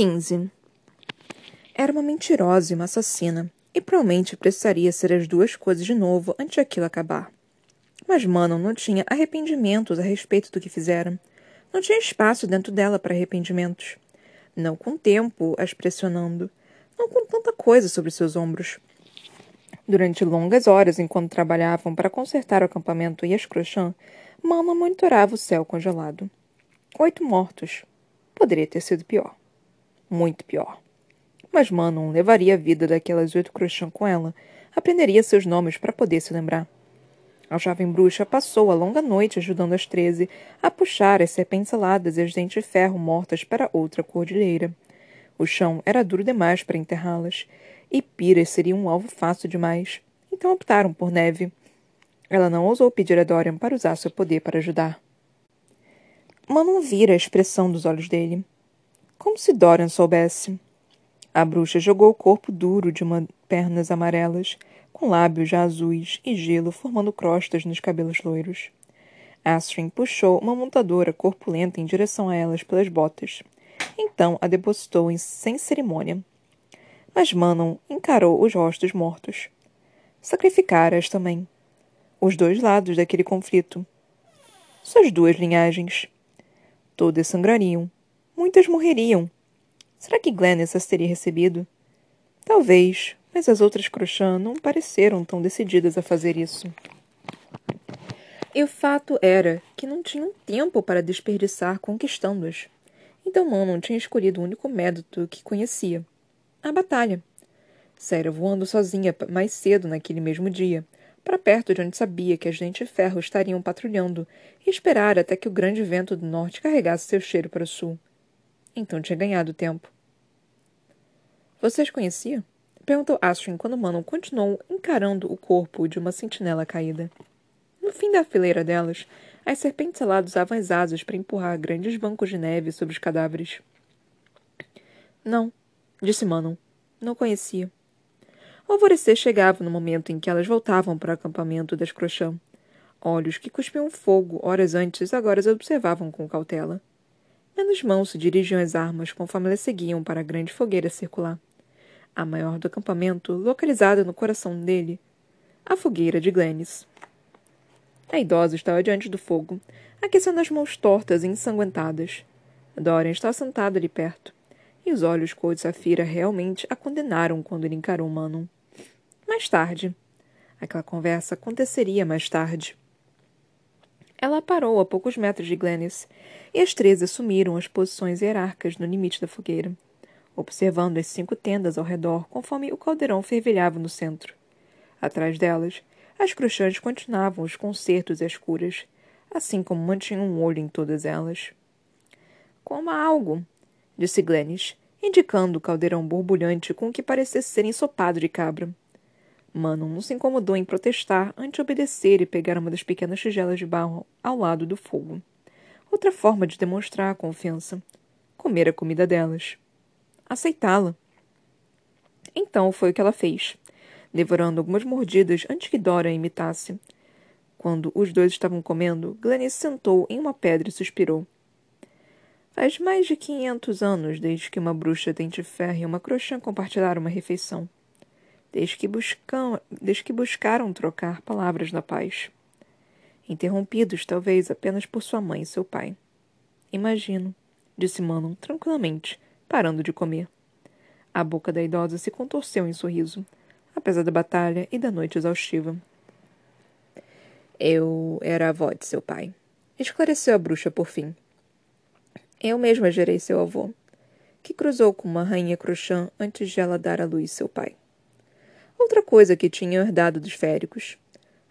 15. Era uma mentirosa e uma assassina, e provavelmente precisaria ser as duas coisas de novo antes aquilo acabar. Mas Manon não tinha arrependimentos a respeito do que fizera. Não tinha espaço dentro dela para arrependimentos. Não com tempo as pressionando. Não com tanta coisa sobre seus ombros. Durante longas horas, enquanto trabalhavam para consertar o acampamento e as crochãs, Manon monitorava o céu congelado. Oito mortos. Poderia ter sido pior. Muito pior. Mas Manon levaria a vida daquelas oito crochãs com ela, aprenderia seus nomes para poder se lembrar. A jovem bruxa passou a longa noite ajudando as treze a puxar as serpentes aladas e as dentes de ferro mortas para outra cordilheira. O chão era duro demais para enterrá-las, e Pira seria um alvo fácil demais. Então optaram por neve. Ela não ousou pedir a Dorian para usar seu poder para ajudar. Manon vira a expressão dos olhos dele. Como se Dorian soubesse. A bruxa jogou o corpo duro de uma pernas amarelas com lábios já azuis e gelo formando crostas nos cabelos loiros. Astrid puxou uma montadora corpulenta em direção a elas pelas botas. Então a depositou em, sem cerimônia. Mas Manon encarou os rostos mortos. Sacrificara-as também. Os dois lados daquele conflito. Suas duas linhagens. Todas sangrariam. Muitas morreriam. Será que Glennis as teria recebido? Talvez, mas as outras Crochã não pareceram tão decididas a fazer isso. E o fato era que não tinham tempo para desperdiçar conquistando-as. Então Manon tinha escolhido o único método que conhecia: a batalha. Saíra voando sozinha mais cedo naquele mesmo dia, para perto de onde sabia que as dentes de ferro estariam patrulhando, e esperar até que o grande vento do norte carregasse seu cheiro para o sul. Então tinha ganhado tempo. Vocês conheciam? Perguntou Astrid quando Manon continuou encarando o corpo de uma sentinela caída. No fim da fileira delas, as serpentes aladas usavam as asas para empurrar grandes bancos de neve sobre os cadáveres. Não, disse Manon. Não conhecia. O alvorecer chegava no momento em que elas voltavam para o acampamento das Crochã. Olhos que cuspiam fogo horas antes agora as observavam com cautela. Menos mãos se dirigiam às armas conforme elas seguiam para a grande fogueira circular a maior do acampamento, localizada no coração dele, a fogueira de Glennis. A idosa estava diante do fogo, aquecendo as mãos tortas e ensanguentadas. Dorian estava sentada ali perto, e os olhos cor de safira realmente a condenaram quando ele encarou Manon. Mais tarde. Aquela conversa aconteceria mais tarde. Ela parou a poucos metros de Glennis, e as três assumiram as posições hierárquicas no limite da fogueira observando as cinco tendas ao redor conforme o caldeirão fervilhava no centro. Atrás delas, as cruxãs continuavam os concertos e as curas, assim como mantinham um olho em todas elas. Coma algo, disse Glennis, indicando o caldeirão borbulhante com o que parecia ser ensopado de cabra. Manon não se incomodou em protestar antes de obedecer e pegar uma das pequenas tigelas de barro ao lado do fogo. Outra forma de demonstrar a confiança. Comer a comida delas aceitá-la. Então foi o que ela fez, devorando algumas mordidas antes que Dora imitasse. Quando os dois estavam comendo, Glennis sentou em uma pedra e suspirou. Faz mais de quinhentos anos desde que uma bruxa dente ferro e uma crochã compartilharam uma refeição. Desde que, buscam, desde que buscaram trocar palavras na paz. Interrompidos, talvez, apenas por sua mãe e seu pai. Imagino, disse Manon tranquilamente, parando de comer. A boca da idosa se contorceu em sorriso, apesar da batalha e da noite exaustiva. Eu era avó de seu pai, esclareceu a bruxa por fim. Eu mesma gerei seu avô, que cruzou com uma rainha crochã antes de ela dar à luz seu pai. Outra coisa que tinha herdado dos féricos,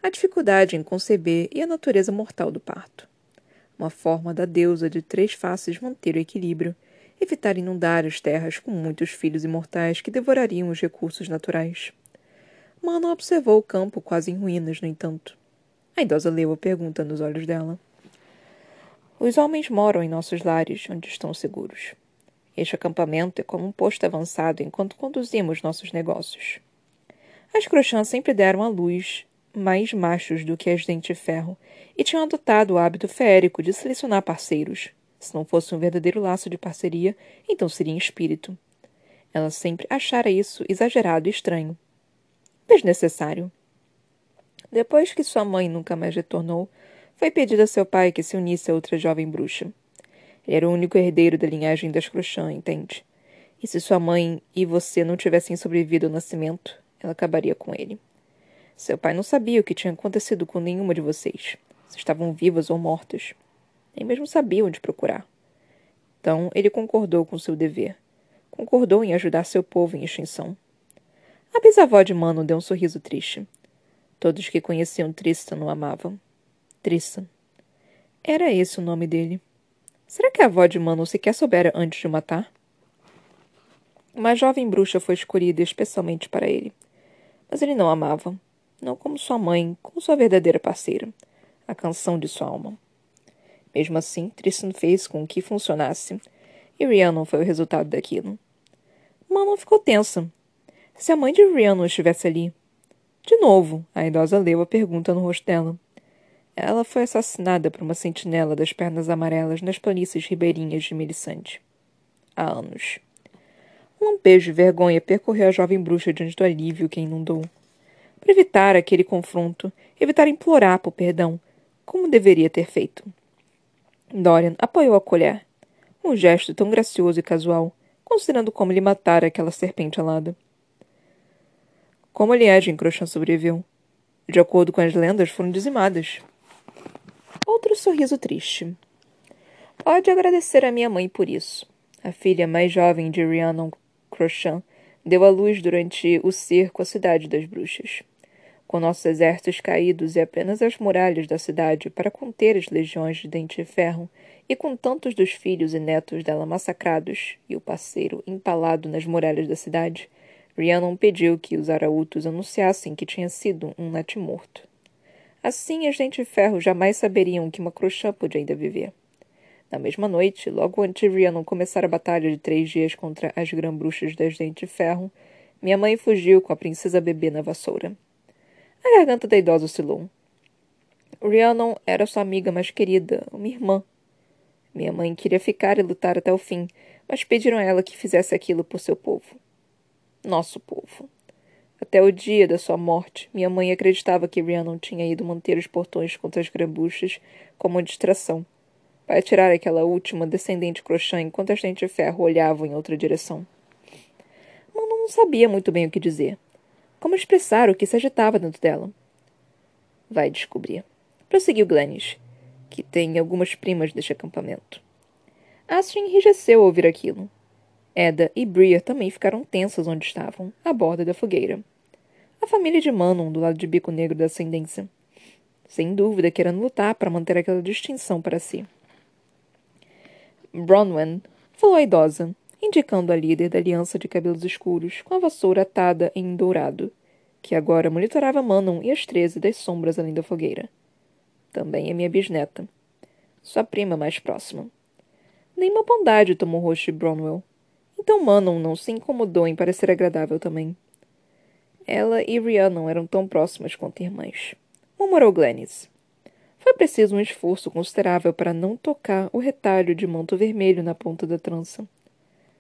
a dificuldade em conceber e a natureza mortal do parto. Uma forma da deusa de três faces manter o equilíbrio evitar inundar as terras com muitos filhos imortais que devorariam os recursos naturais. Mano observou o campo quase em ruínas, no entanto. A idosa leu a pergunta nos olhos dela. Os homens moram em nossos lares, onde estão seguros. Este acampamento é como um posto avançado enquanto conduzimos nossos negócios. As crochãs sempre deram à luz mais machos do que as dente de ferro e tinham adotado o hábito férico de selecionar parceiros, Se não fosse um verdadeiro laço de parceria, então seria em espírito. Ela sempre achara isso exagerado e estranho. Desnecessário. Depois que sua mãe nunca mais retornou, foi pedido a seu pai que se unisse a outra jovem bruxa. Ele era o único herdeiro da linhagem das Crochã, entende? E se sua mãe e você não tivessem sobrevivido ao nascimento, ela acabaria com ele. Seu pai não sabia o que tinha acontecido com nenhuma de vocês, se estavam vivas ou mortas. Nem mesmo sabia onde procurar. Então ele concordou com seu dever. Concordou em ajudar seu povo em extinção. A bisavó de Mano deu um sorriso triste. Todos que conheciam Tristan o amavam. Tristan. Era esse o nome dele. Será que a avó de Mano sequer soubera antes de o matar? Uma jovem bruxa foi escolhida especialmente para ele. Mas ele não amava. Não como sua mãe, como sua verdadeira parceira. A canção de sua alma. Mesmo assim, Tristan fez com que funcionasse. E Rhiannon foi o resultado daquilo. Manon ficou tensa. Se a mãe de Rhiannon estivesse ali. De novo, a idosa leu a pergunta no rosto dela. Ela foi assassinada por uma sentinela das pernas amarelas nas planícies ribeirinhas de Melisande. Há anos. Um lampejo de vergonha percorreu a jovem bruxa diante do alívio que inundou. Para evitar aquele confronto, evitar implorar por perdão, como deveria ter feito. Dorian apoiou a colher. Um gesto tão gracioso e casual, considerando como ele matara aquela serpente alada. Como a linhagem Crochã sobreviveu? De acordo com as lendas, foram dizimadas. Outro sorriso triste. Pode agradecer a minha mãe por isso. A filha mais jovem de Rhiannon Crochan deu à luz durante o cerco à cidade das bruxas. Com nossos exércitos caídos e apenas as muralhas da cidade para conter as legiões de Dente de Ferro, e com tantos dos filhos e netos dela massacrados e o parceiro empalado nas muralhas da cidade, Rhiannon pediu que os arautos anunciassem que tinha sido um natimorto. Assim, as Dente de Ferro jamais saberiam que uma Crochã podia ainda viver. Na mesma noite, logo antes de Rhiannon começar a batalha de três dias contra as grã-bruxas das Dente de Ferro, minha mãe fugiu com a princesa bebê na vassoura. A garganta da idosa oscilou. Rhiannon era sua amiga mais querida, uma irmã. Minha mãe queria ficar e lutar até o fim, mas pediram a ela que fizesse aquilo por seu povo. Nosso povo. Até o dia da sua morte, minha mãe acreditava que Rhiannon tinha ido manter os portões contra as grambuchas como uma distração, para tirar aquela última descendente crochã enquanto as dentes de ferro olhavam em outra direção. Mano não sabia muito bem o que dizer. Como expressar o que se agitava dentro dela? Vai descobrir. Prosseguiu Glennis, que tem algumas primas deste acampamento. Astrid enrijeceu ao ouvir aquilo. Eda e Bria também ficaram tensas onde estavam, à borda da fogueira. A família de Manon, do lado de Bico Negro da Ascendência. Sem dúvida, querendo lutar para manter aquela distinção para si. Bronwen falou a idosa, indicando a líder da aliança de cabelos escuros, com a vassoura atada em dourado, que agora monitorava Manon e as treze das sombras além da fogueira. Também é minha bisneta. Sua prima mais próxima. Nenhuma bondade tomou o rosto de Bronwell, então Manon não se incomodou em parecer agradável também. Ela e Rhiannon eram tão próximas quanto irmãs. Murmurou Glennis. Foi preciso um esforço considerável para não tocar o retalho de manto vermelho na ponta da trança.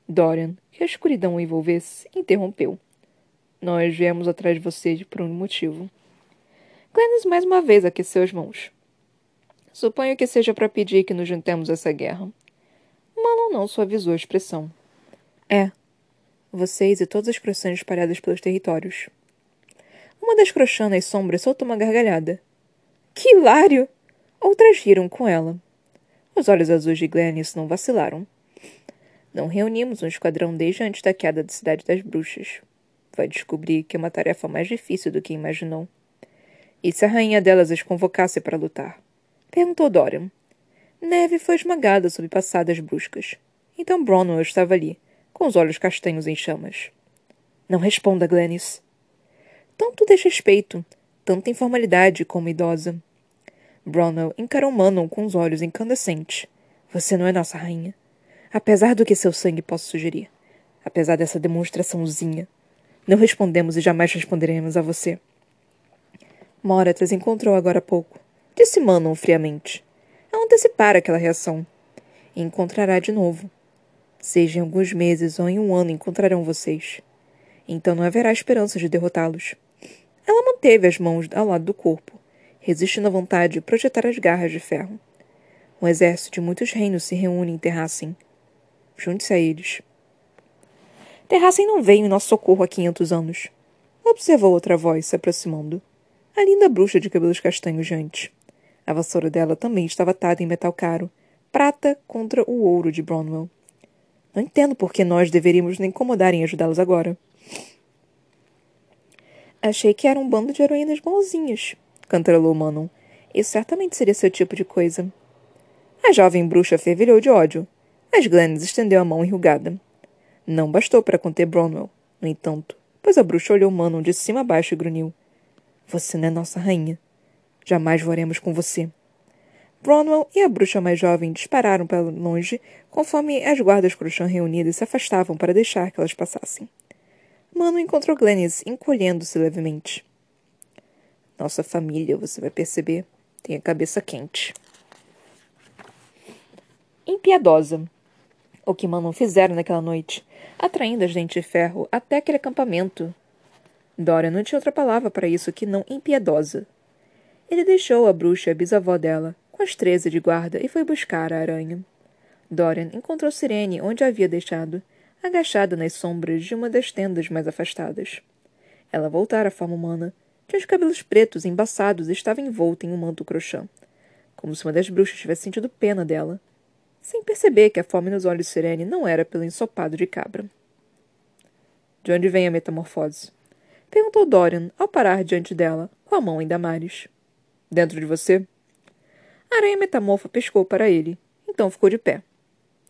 Dorian, que a escuridão o envolvesse, interrompeu. Nós viemos atrás de você por um motivo. Glennis mais uma vez aqueceu as mãos. Suponho que seja para pedir que nos juntemos a essa guerra. Manon não suavizou a expressão. É. Vocês e todas as croçãs espalhadas pelos territórios. Uma das crochãs sombras soltou uma gargalhada. Que hilário! Outras riram com ela. Os olhos azuis de Glennis não vacilaram. Não reunimos um esquadrão desde antes da queda da Cidade das Bruxas. Vai descobrir que é uma tarefa mais difícil do que imaginou. E se a rainha delas as convocasse para lutar? Perguntou Dorian. Neve foi esmagada sob passadas bruscas. Então Bronwell estava ali, com os olhos castanhos em chamas. Não responda, Glennis. Tanto desrespeito, tanta informalidade como idosa. Bronwell encarou Manon com os olhos incandescentes. Você não é nossa rainha. Apesar do que seu sangue possa sugerir. Apesar dessa demonstraçãozinha. Não respondemos e jamais responderemos a você. Moratas encontrou agora há pouco. Disse Manon friamente. Ela antecipara aquela reação. e encontrará de novo. Seja em alguns meses ou em um ano encontrarão vocês. Então não haverá esperança de derrotá-los. Ela manteve as mãos ao lado do corpo, resistindo à vontade de projetar as garras de ferro. Um exército de muitos reinos se reúne em Terracem. Junte-se a eles. Terracem não veio em nosso socorro há quinhentos anos. Observou outra voz se aproximando. A linda bruxa de cabelos castanhos diante. A vassoura dela também estava atada em metal caro, prata contra o ouro de Bronwell. Não entendo por que nós deveríamos nos incomodar em ajudá-los agora. Achei que era um bando de heroínas bonzinhas, cantarolou Manon. Isso certamente seria seu tipo de coisa. A jovem bruxa fervilhou de ódio, mas Glennis estendeu a mão enrugada. Não bastou para conter Bronwell, no entanto, pois a bruxa olhou Manon de cima a baixo e grunhiu. Você não é nossa rainha. Jamais voaremos com você. Bronwell e a bruxa mais jovem dispararam para longe conforme as guardas Crochã reunidas se afastavam para deixar que elas passassem. Mano encontrou Glennis encolhendo-se levemente. Nossa família, você vai perceber, tem a cabeça quente. Impiedosa. O que Manon fizeram naquela noite, atraindo as dentes de ferro até aquele acampamento. Dora não tinha outra palavra para isso que não impiedosa. Ele deixou a bruxa a bisavó dela, com as treze de guarda, e foi buscar a aranha. Dorian encontrou Sirene onde a havia deixado, agachada nas sombras de uma das tendas mais afastadas. Ela voltara à forma humana, tinha os cabelos pretos embaçados estava envolta em um manto crochã, como se uma das bruxas tivesse sentido pena dela, sem perceber que a fome nos olhos de Sirene não era pelo ensopado de cabra. De onde vem a metamorfose? Perguntou Dorian ao parar diante dela, com a mão em Damares. Dentro de você? A aranha metamorfa pescou para ele, então ficou de pé.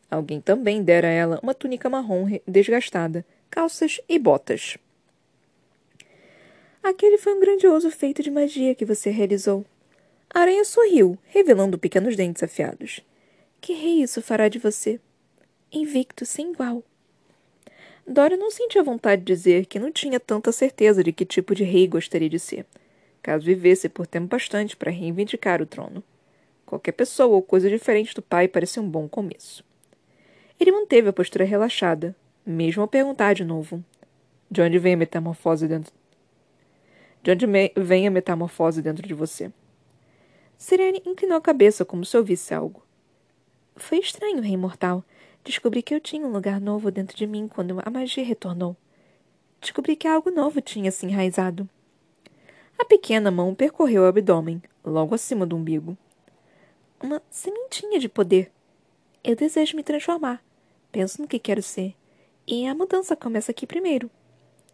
Alguém também dera a ela uma túnica marrom desgastada, calças e botas. Aquele foi um grandioso feito de magia que você realizou. A aranha sorriu, revelando pequenos dentes afiados. Que rei isso fará de você? Invicto, sem igual. Dora não sentia vontade de dizer que não tinha tanta certeza de que tipo de rei gostaria de ser, caso vivesse por tempo bastante para reivindicar o trono. Qualquer pessoa ou coisa diferente do pai parecia um bom começo. Ele manteve a postura relaxada, mesmo ao perguntar de novo: De onde vem a metamorfose dentro? De onde vem a metamorfose dentro de você? Sirene inclinou a cabeça como se ouvisse algo. Foi estranho, rei mortal. Descobri que eu tinha um lugar novo dentro de mim quando a magia retornou. Descobri que algo novo tinha se enraizado. A pequena mão percorreu o abdômen, logo acima do umbigo. Uma sementinha de poder. Eu desejo me transformar. Penso no que quero ser. E a mudança começa aqui primeiro.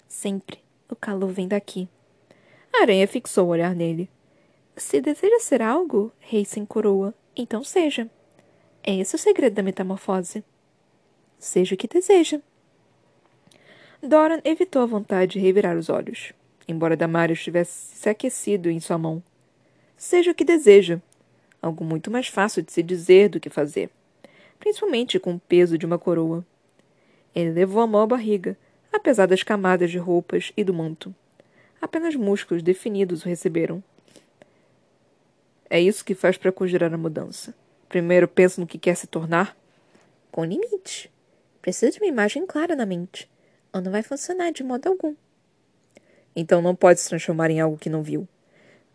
Sempre. O calor vem daqui. A aranha fixou o olhar nele. Se deseja ser algo, rei sem coroa, então seja. É esse o segredo da metamorfose. Seja o que deseja. Doran evitou a vontade de revirar os olhos, embora Damaris tivesse se aquecido em sua mão. Seja o que deseja. Algo muito mais fácil de se dizer do que fazer, principalmente com o peso de uma coroa. Ele levou a mão à barriga, apesar das camadas de roupas e do manto. Apenas músculos definidos o receberam. É isso que faz para conjurar a mudança. Primeiro pensa no que quer se tornar? Com limite. Precisa de uma imagem clara na mente, ou não vai funcionar de modo algum. Então não pode se transformar em algo que não viu.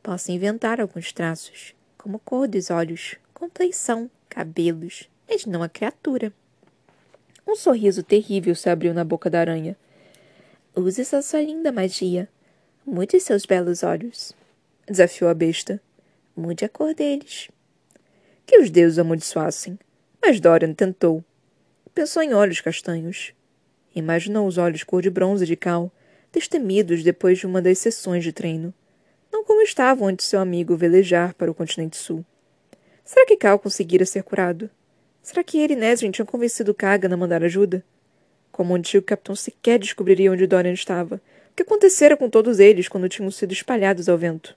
Posso inventar alguns traços, como cor dos olhos, compleição, cabelos, mas não a criatura. Um sorriso terrível se abriu na boca da aranha. Use essa sua linda magia. Mude seus belos olhos. Desafiou a besta. Mude a cor deles que os deuses amaldiçoassem. Mas Dorian tentou. Pensou em olhos castanhos. Imaginou os olhos cor de bronze de Cal, destemidos depois de uma das sessões de treino. Não como estavam antes seu amigo velejar para o continente sul. Será que Cal conseguira ser curado? Será que ele e Nesrin tinham convencido Kagan a mandar ajuda? Como o antigo capitão sequer descobriria onde Dorian estava. O que acontecera com todos eles quando tinham sido espalhados ao vento?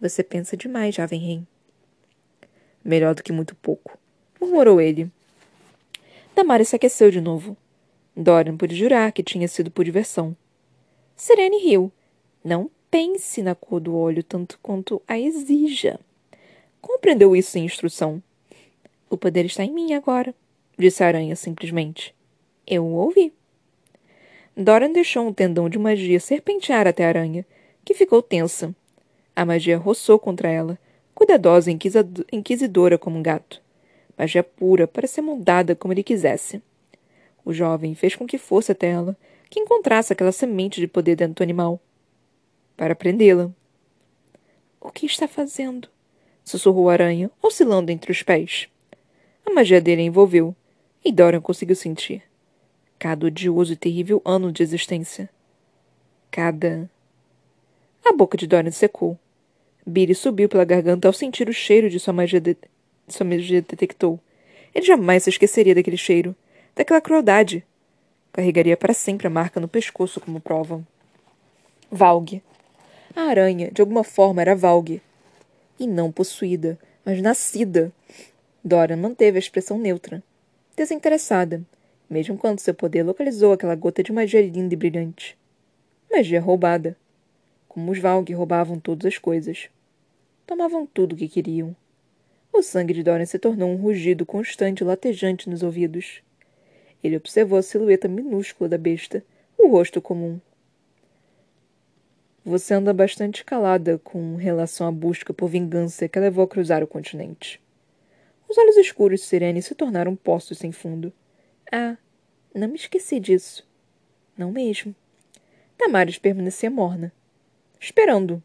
Você pensa demais, jovem rei. Melhor do que muito pouco, murmurou ele. Damaris se aqueceu de novo. Dorian pôde jurar que tinha sido por diversão. Serene riu. Não pense na cor do olho tanto quanto a exija. Compreendeu isso sem instrução. O poder está em mim agora, disse a aranha simplesmente. Eu o ouvi. Doran deixou um tendão de magia serpentear até a aranha, que ficou tensa. A magia roçou contra ela, cuidadosa e inquisidora como um gato. Magia pura para ser moldada como ele quisesse. O jovem fez com que fosse até ela, que encontrasse aquela semente de poder dentro do animal. Para prendê-la. O que está fazendo? sussurrou a aranha, oscilando entre os pés. A magia dele a envolveu, e Dorian conseguiu sentir. Cada odioso e terrível ano de existência. Cada. A boca de Dorian secou. Billy subiu pela garganta ao sentir o cheiro de sua magia, de... sua magia detectou. Ele jamais se esqueceria daquele cheiro, daquela crueldade. Carregaria para sempre a marca no pescoço como prova. Valgue. A aranha, de alguma forma, era Valgue. E não possuída, mas nascida. Dorian manteve a expressão neutra, desinteressada, mesmo quando seu poder localizou aquela gota de magia linda e brilhante. Magia roubada. Como os Valg roubavam todas as coisas. Tomavam tudo o que queriam. O sangue de Dorian se tornou um rugido constante e latejante nos ouvidos. Ele observou a silhueta minúscula da besta, o rosto comum. Você anda bastante calada com relação à busca por vingança que a levou a cruzar o continente. Os olhos escuros de Sirene se tornaram poços sem fundo. Ah, não me esqueci disso. Não mesmo. Damares permanecia morna. Esperando.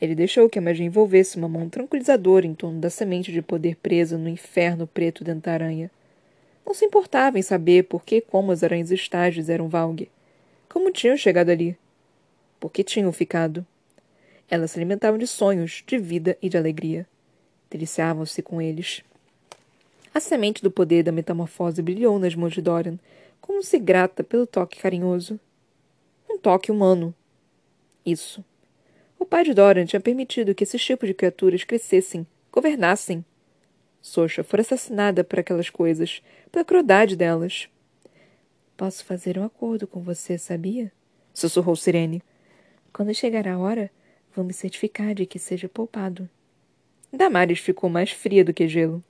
Ele deixou que a magia envolvesse uma mão tranquilizadora em torno da semente de poder presa no inferno preto dentro da aranha. Não se importava em saber por que como as aranhas estágios eram Valgue. Como tinham chegado ali. Por que tinham ficado. Elas se alimentavam de sonhos, de vida e de alegria. Deliciavam-se com eles. A semente do poder da metamorfose brilhou nas mãos de Dorian, como se grata pelo toque carinhoso. Um toque humano. Isso. O pai de Dorian tinha permitido que esses tipos de criaturas crescessem, governassem. Socha fora assassinada por aquelas coisas, pela crueldade delas. Posso fazer um acordo com você, sabia? Sussurrou Sirene. Quando chegar a hora, vou me certificar de que seja poupado. Damares ficou mais fria do que gelo.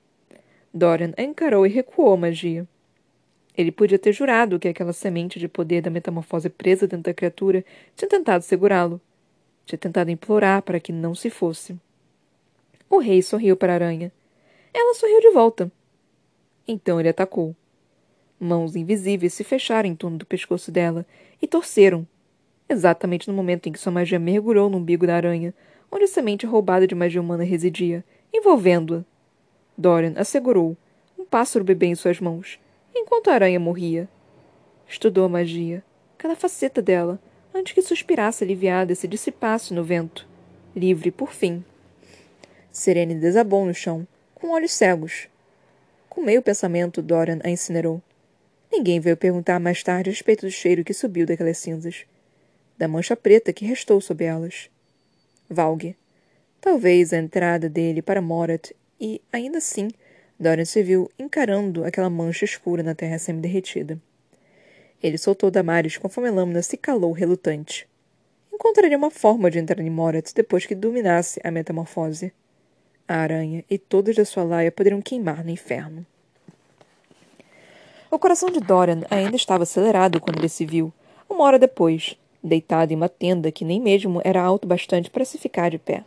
Dorian encarou e recuou a magia. Ele podia ter jurado que aquela semente de poder da metamorfose presa dentro da criatura tinha tentado segurá-lo. Tinha tentado implorar para que não se fosse. O rei sorriu para a aranha. Ela sorriu de volta. Então ele atacou. Mãos invisíveis se fecharam em torno do pescoço dela e torceram, exatamente no momento em que sua magia mergulhou no umbigo da aranha, onde a semente roubada de magia humana residia, envolvendo-a. Dorian assegurou, um pássaro bebê em suas mãos, enquanto a aranha morria. Estudou a magia, cada faceta dela, antes que suspirasse aliviada e se dissipasse no vento, livre por fim. Serene desabou no chão, com olhos cegos. Com meio pensamento, Dorian a incinerou. Ninguém veio perguntar mais tarde a respeito do cheiro que subiu daquelas cinzas, da mancha preta que restou sob elas. Valgue. Talvez a entrada dele para Morat e, ainda assim, Dorian se viu encarando aquela mancha escura na terra semi-derretida. Ele soltou Damaris conforme a lâmina se calou relutante. Encontraria uma forma de entrar em Morat depois que dominasse a metamorfose. A aranha e todos da sua laia poderiam queimar no inferno. O coração de Dorian ainda estava acelerado quando ele se viu, uma hora depois, deitado em uma tenda que nem mesmo era alto bastante para se ficar de pé,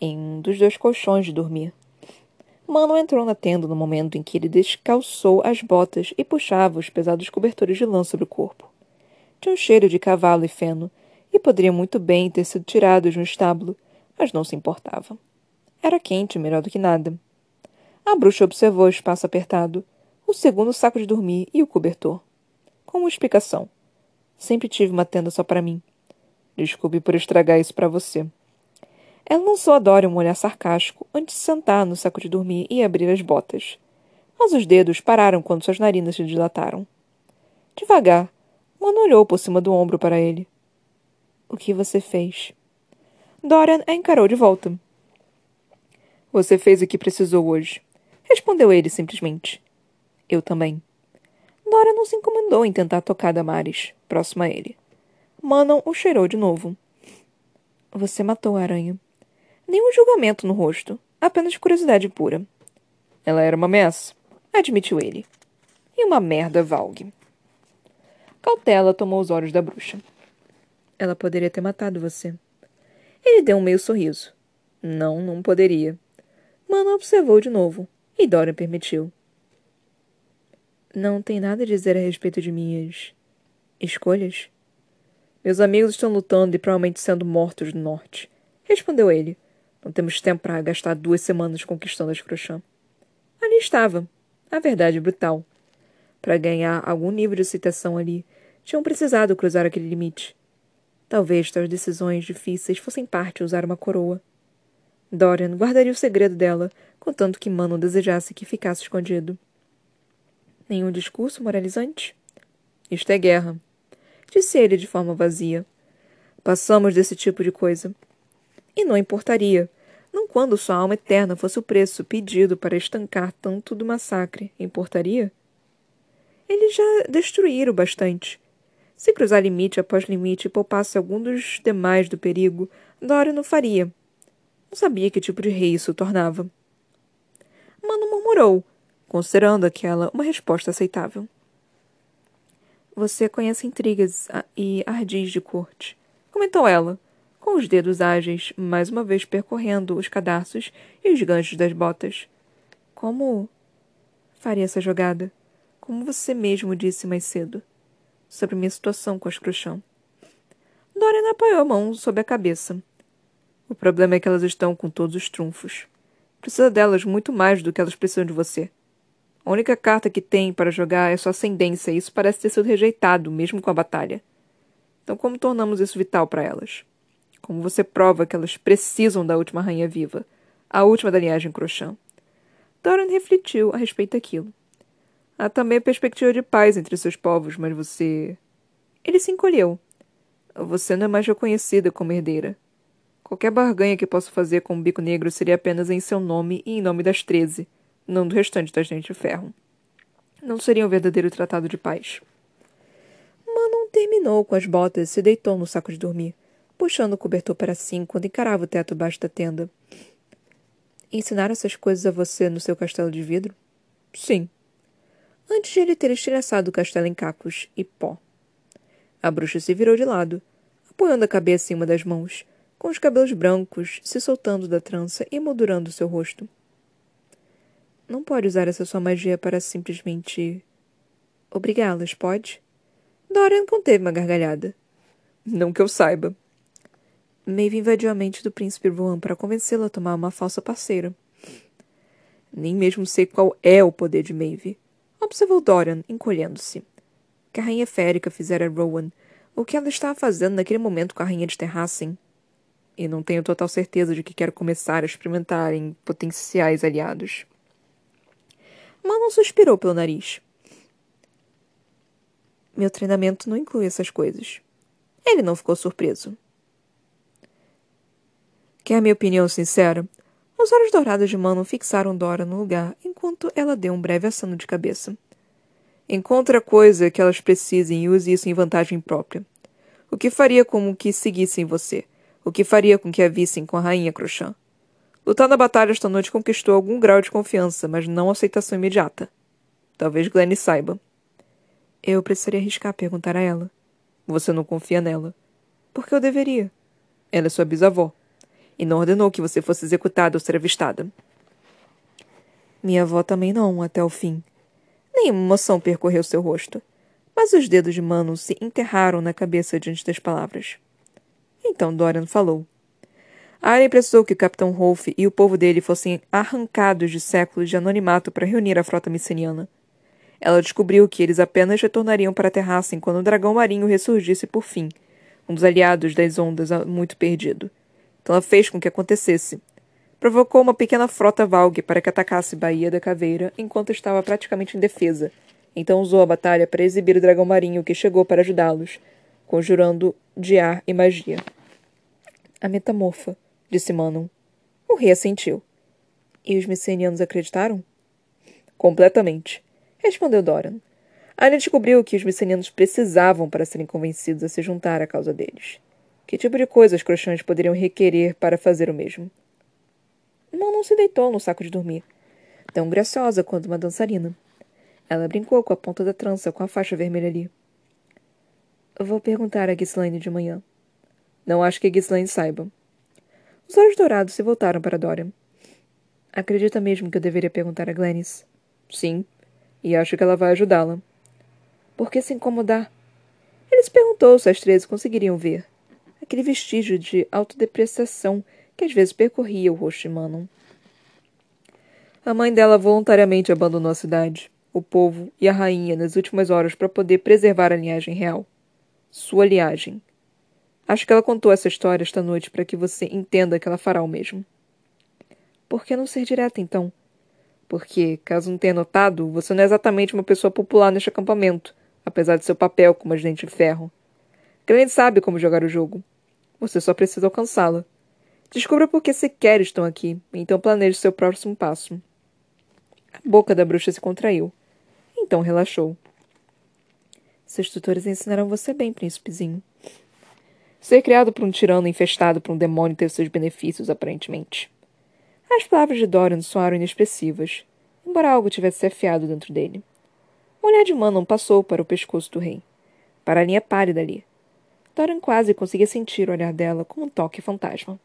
em um dos dois colchões de dormir. Mano entrou na tenda no momento em que ele descalçou as botas e puxava os pesados cobertores de lã sobre o corpo. Tinha um cheiro de cavalo e feno, e poderia muito bem ter sido tirados no estábulo, mas não se importava. Era quente, melhor do que nada. A bruxa observou o espaço apertado, o segundo saco de dormir e o cobertor. Com uma explicação. Sempre tive uma tenda só para mim. Desculpe por estragar isso para você. Ela lançou a Dora um olhar sarcástico antes de sentar no saco de dormir e abrir as botas. Mas os dedos pararam quando suas narinas se dilataram. Devagar, Mona olhou por cima do ombro para ele. O que você fez? Dorian a encarou de volta. Você fez o que precisou hoje. Respondeu ele simplesmente. Eu também. Dora não se incomodou em tentar tocar Damares, próximo a ele. Manon o cheirou de novo. Você matou a aranha. Nenhum julgamento no rosto, apenas curiosidade pura. Ela era uma ameaça, admitiu ele. E uma merda, Valg. Cautela tomou os olhos da bruxa. Ela poderia ter matado você. Ele deu um meio sorriso. Não, não poderia. Mano observou de novo, e Dorian permitiu. Não tem nada a dizer a respeito de minhas escolhas? Meus amigos estão lutando e provavelmente sendo mortos no norte, respondeu ele. Não temos tempo para gastar duas semanas conquistando as Crochã. Ali estava, a verdade brutal. Para ganhar algum nível de citação ali, tinham precisado cruzar aquele limite. Talvez tais decisões difíceis fossem parte usar uma coroa. Dorian guardaria o segredo dela, contanto que Mano desejasse que ficasse escondido. Nenhum discurso moralizante? Isto é guerra, disse ele de forma vazia. Passamos desse tipo de coisa. E não importaria, não quando sua alma eterna fosse o preço pedido para estancar tanto do massacre, importaria? Ele já destruíra o bastante. Se cruzar limite após limite e poupasse algum dos demais do perigo, Dora não faria. Não sabia que tipo de rei isso tornava. Mano murmurou, considerando aquela uma resposta aceitável. Você conhece intrigas e ardis de corte, comentou ela, com os dedos ágeis, mais uma vez percorrendo os cadarços e os ganchos das botas. Como faria essa jogada? Como você mesmo disse mais cedo. Sobre minha situação com as Cruchão. Dorian apoiou a mão sobre a cabeça. O problema é que elas estão com todos os trunfos. Precisa delas muito mais do que elas precisam de você. A única carta que tem para jogar é sua ascendência, e isso parece ter sido rejeitado, mesmo com a batalha. Então, como tornamos isso vital para elas? Como você prova que elas precisam da última rainha viva, a última da linhagem Crochã? Doran refletiu a respeito daquilo. Há também a perspectiva de paz entre seus povos, mas você. Ele se encolheu. Você não é mais reconhecida como herdeira. Qualquer barganha que possa fazer com o bico negro seria apenas em seu nome e em nome das treze, não do restante da gente de ferro. Não seria um verdadeiro tratado de paz. Manon terminou com as botas e se deitou no saco de dormir puxando o cobertor para si enquanto encarava o teto baixo da tenda. Ensinar essas coisas a você no seu castelo de vidro? Sim. Antes de ele ter estilhaçado o castelo em cacos e pó. A bruxa se virou de lado, apoiando a cabeça em uma das mãos, com os cabelos brancos se soltando da trança e moldurando seu rosto. Não pode usar essa sua magia para simplesmente. obrigá-las, pode? Dorian conteve uma gargalhada. Não que eu saiba. Maeve invadiu a mente do príncipe Rohan para convencê-lo a tomar uma falsa parceira. Nem mesmo sei qual é o poder de Maeve, observou Dorian, encolhendo-se. Que a rainha férica fizera Rowan, o que ela estava fazendo naquele momento com a rainha de Terrassen. E não tenho total certeza de que quero começar a experimentar em potenciais aliados. Manon suspirou pelo nariz. Meu treinamento não inclui essas coisas. Ele não ficou surpreso. Quer minha opinião sincera? Os olhos dourados de Manon fixaram Dora no lugar, enquanto ela deu um breve aceno de cabeça. Encontre a coisa que elas precisem e use isso em vantagem própria. O que faria com que seguissem você? O que faria com que a vissem com a rainha Crochã? Lutar na batalha esta noite conquistou algum grau de confiança, mas não aceitação imediata. Talvez Glenn saiba. Eu precisaria arriscar perguntar a ela. Você não confia nela. Por que eu deveria? Ela é sua bisavó e não ordenou que você fosse executada ou ser avistada. Minha avó também não, até o fim. Nenhuma emoção percorreu seu rosto, mas os dedos de Mano se enterraram na cabeça diante das palavras. Então Dorian falou. Arya precisou que o Capitão Rolfe e o povo dele fossem arrancados de séculos de anonimato para reunir a frota miceniana. Ela descobriu que eles apenas retornariam para Terrassen quando o dragão marinho ressurgisse por fim, um dos aliados das ondas muito perdido. Então ela fez com que acontecesse. Provocou uma pequena frota valgue para que atacasse Baía da Caveira enquanto estava praticamente indefesa. Então usou a batalha para exibir o dragão marinho que chegou para ajudá-los, conjurando de ar e magia. A metamorfa, disse Manon. O rei assentiu. E os messenianos acreditaram? Completamente, respondeu Doran. Arya descobriu que os messenianos precisavam para serem convencidos a se juntar à causa deles. Que tipo de coisas crochãs poderiam requerer para fazer o mesmo? Mal não se deitou no saco de dormir. tão graciosa quanto uma dançarina. Ela brincou com a ponta da trança com a faixa vermelha ali. Vou perguntar a Ghislaine de manhã. Não acho que Ghislaine saiba. Os olhos dourados se voltaram para Dorian. Acredita mesmo que eu deveria perguntar a Glennis? Sim, e acho que ela vai ajudá-la. Por que se incomodar? Ele se perguntou se as três conseguiriam ver. Aquele vestígio de autodepreciação que às vezes percorria o rosto de Manon. A mãe dela voluntariamente abandonou a cidade, o povo e a rainha nas últimas horas para poder preservar a linhagem real. Sua linhagem. Acho que ela contou essa história esta noite para que você entenda que ela fará o mesmo. Por que não ser direta, então? Porque, caso não tenha notado, você não é exatamente uma pessoa popular neste acampamento, apesar de seu papel como agente de ferro. Grande sabe como jogar o jogo. Você só precisa alcançá-la. Descubra por que sequer estão aqui, então planeje seu próximo passo. A boca da bruxa se contraiu. Então relaxou. Seus tutores ensinaram você bem, príncipezinho. Ser criado por um tirano infestado por um demônio teve seus benefícios, aparentemente. As palavras de Dorian soaram inexpressivas, embora algo tivesse se afiado dentro dele. O olhar de Manon passou para o pescoço do rei, para a linha pálida ali. Dorian quase conseguia sentir o olhar dela como um toque fantasma.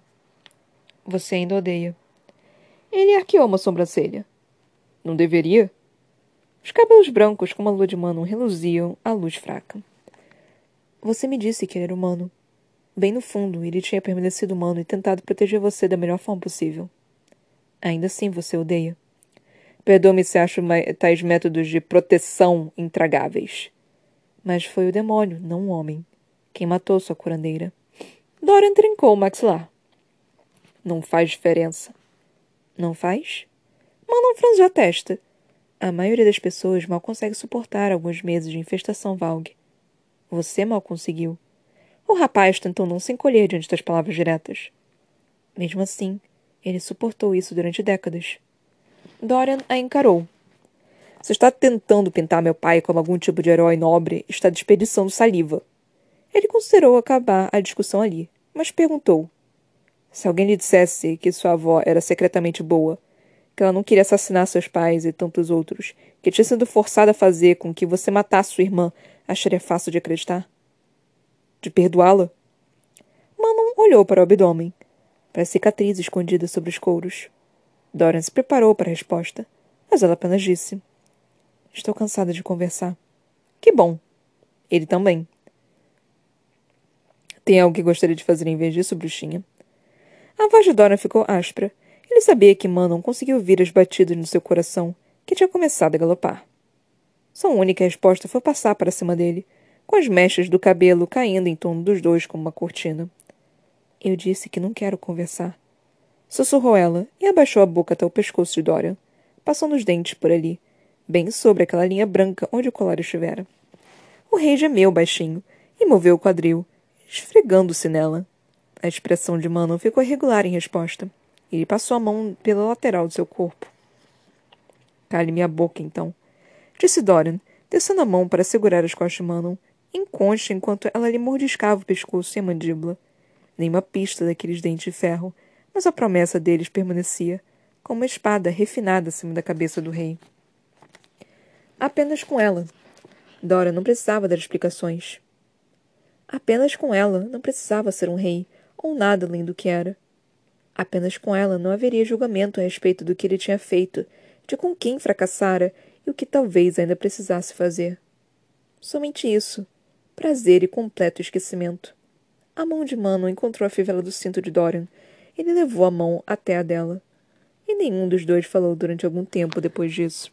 Você ainda odeia. Ele arqueou uma sobrancelha. Não deveria? Os cabelos brancos como a lua de Manon reluziam à luz fraca. Você me disse que ele era humano. Bem no fundo, ele tinha permanecido humano e tentado proteger você da melhor forma possível. Ainda assim você odeia. Perdoe-me se acho tais métodos de proteção intragáveis. Mas foi o demônio, não o homem, quem matou sua curandeira. Dorian trincou o maxilar. Não faz diferença. Não faz? Manon franziu a testa. A maioria das pessoas mal consegue suportar alguns meses de infestação Valg. Você mal conseguiu. O rapaz tentou não se encolher diante das palavras diretas. Mesmo assim, ele suportou isso durante décadas. Dorian a encarou. Você está tentando pintar meu pai como algum tipo de herói nobre está desperdiçando saliva. Ele considerou acabar a discussão ali, mas perguntou: Se alguém lhe dissesse que sua avó era secretamente boa, que ela não queria assassinar seus pais e tantos outros, que tinha sido forçada a fazer com que você matasse sua irmã, acharia fácil de acreditar? De perdoá-la? Manon olhou para o abdômen para a cicatriz escondida sobre os couros. Dorian se preparou para a resposta, mas ela apenas disse: Estou cansada de conversar. Que bom. Ele também. Tem algo que gostaria de fazer em vez disso, bruxinha? A voz de Dorian ficou áspera. Ele sabia que Manon conseguiu ouvir as batidas no seu coração, que tinha começado a galopar. Sua única resposta foi passar para cima dele, com as mechas do cabelo caindo em torno dos dois como uma cortina. Eu disse que não quero conversar. Sussurrou ela e abaixou a boca até o pescoço de Dorian, passando os dentes por ali, bem sobre aquela linha branca onde o colar estivera. O rei gemeu baixinho e moveu o quadril, esfregando-se nela. A expressão de Manon ficou irregular em resposta. Ele passou a mão pela lateral de seu corpo. Cale minha boca, então, disse Dorian, descendo a mão para segurar as costas de Manon, inconsta enquanto ela lhe mordiscava o pescoço e a mandíbula nenhuma pista daqueles dentes de ferro, mas a promessa deles permanecia, como uma espada refinada acima da cabeça do rei. Apenas com ela. Dora não precisava dar explicações. Apenas com ela não precisava ser um rei, ou nada além do que era. Apenas com ela não haveria julgamento a respeito do que ele tinha feito, de com quem fracassara e o que talvez ainda precisasse fazer. Somente isso. Prazer e completo esquecimento. A mão de Mano encontrou a fivela do cinto de Dorian. Ele levou a mão até a dela. E nenhum dos dois falou durante algum tempo depois disso.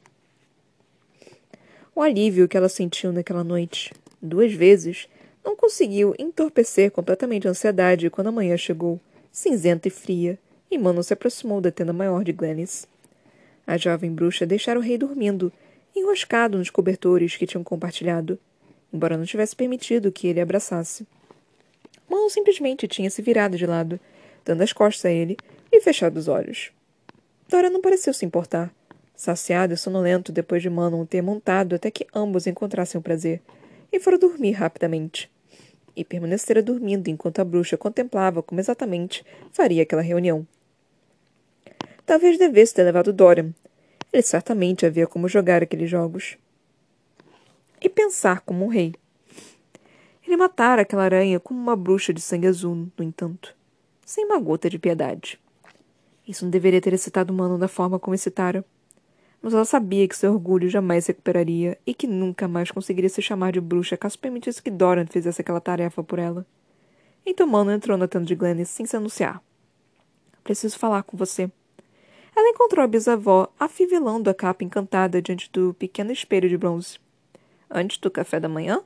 O alívio que ela sentiu naquela noite, duas vezes, não conseguiu entorpecer completamente a ansiedade quando a manhã chegou, cinzenta e fria, e Mano se aproximou da tenda maior de Glennis. A jovem bruxa deixara o rei dormindo, enroscado nos cobertores que tinham compartilhado, embora não tivesse permitido que ele abraçasse. Mal simplesmente tinha se virado de lado, dando as costas a ele e fechado os olhos. Dora não pareceu se importar, saciado e sonolento depois de Manon ter montado até que ambos encontrassem o prazer, e foram dormir rapidamente. E permanecera dormindo enquanto a bruxa contemplava como exatamente faria aquela reunião. Talvez devesse ter levado Dorian. Ele certamente havia como jogar aqueles jogos. E pensar como um rei. Ele matara aquela aranha como uma bruxa de sangue azul, no entanto, sem uma gota de piedade. Isso não deveria ter excitado Mano da forma como excitara. Mas ela sabia que seu orgulho jamais se recuperaria e que nunca mais conseguiria se chamar de bruxa caso permitisse que Doran fizesse aquela tarefa por ela. Então Mano entrou na tenda de Glennis sem se anunciar. Preciso falar com você. Ela encontrou a bisavó afivelando a capa encantada diante do pequeno espelho de bronze. Antes do café da manhã?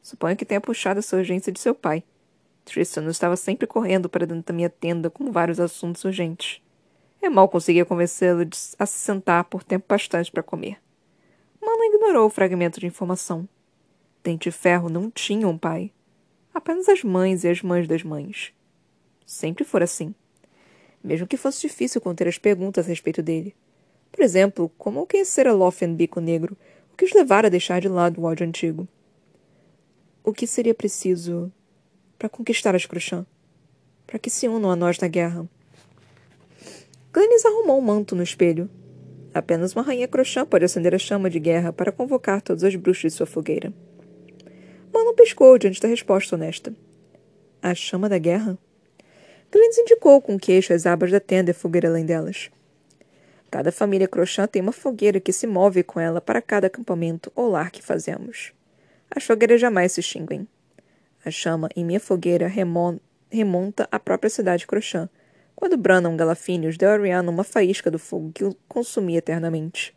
Suponho que tenha puxado essa urgência de seu pai. Tristan estava sempre correndo para dentro da minha tenda com vários assuntos urgentes. Eu mal conseguia convencê-lo a se sentar por tempo bastante para comer. Mano ignorou o fragmento de informação. Dente e Ferro não tinha um pai. Apenas as mães e as mães das mães. Sempre fora assim. Mesmo que fosse difícil conter as perguntas a respeito dele. Por exemplo, como conhecer a Lothian Bico Negro, o que os levara a deixar de lado o ódio antigo? O que seria preciso para conquistar as Cruxã? Para que se unam a nós na guerra? Glennis arrumou um manto no espelho. Apenas uma rainha crochã pode acender a chama de guerra para convocar todas as bruxas de sua fogueira. Mano piscou diante da resposta honesta. A chama da guerra? Glennis indicou com o queixo as abas da tenda e a fogueira além delas. Cada família crochã tem uma fogueira que se move com ela para cada acampamento ou lar que fazemos. As fogueiras jamais se extinguem. A chama em minha fogueira remonta à própria cidade crochã, quando Branham Galafinius deu a Rihanna uma faísca do fogo que o consumia eternamente.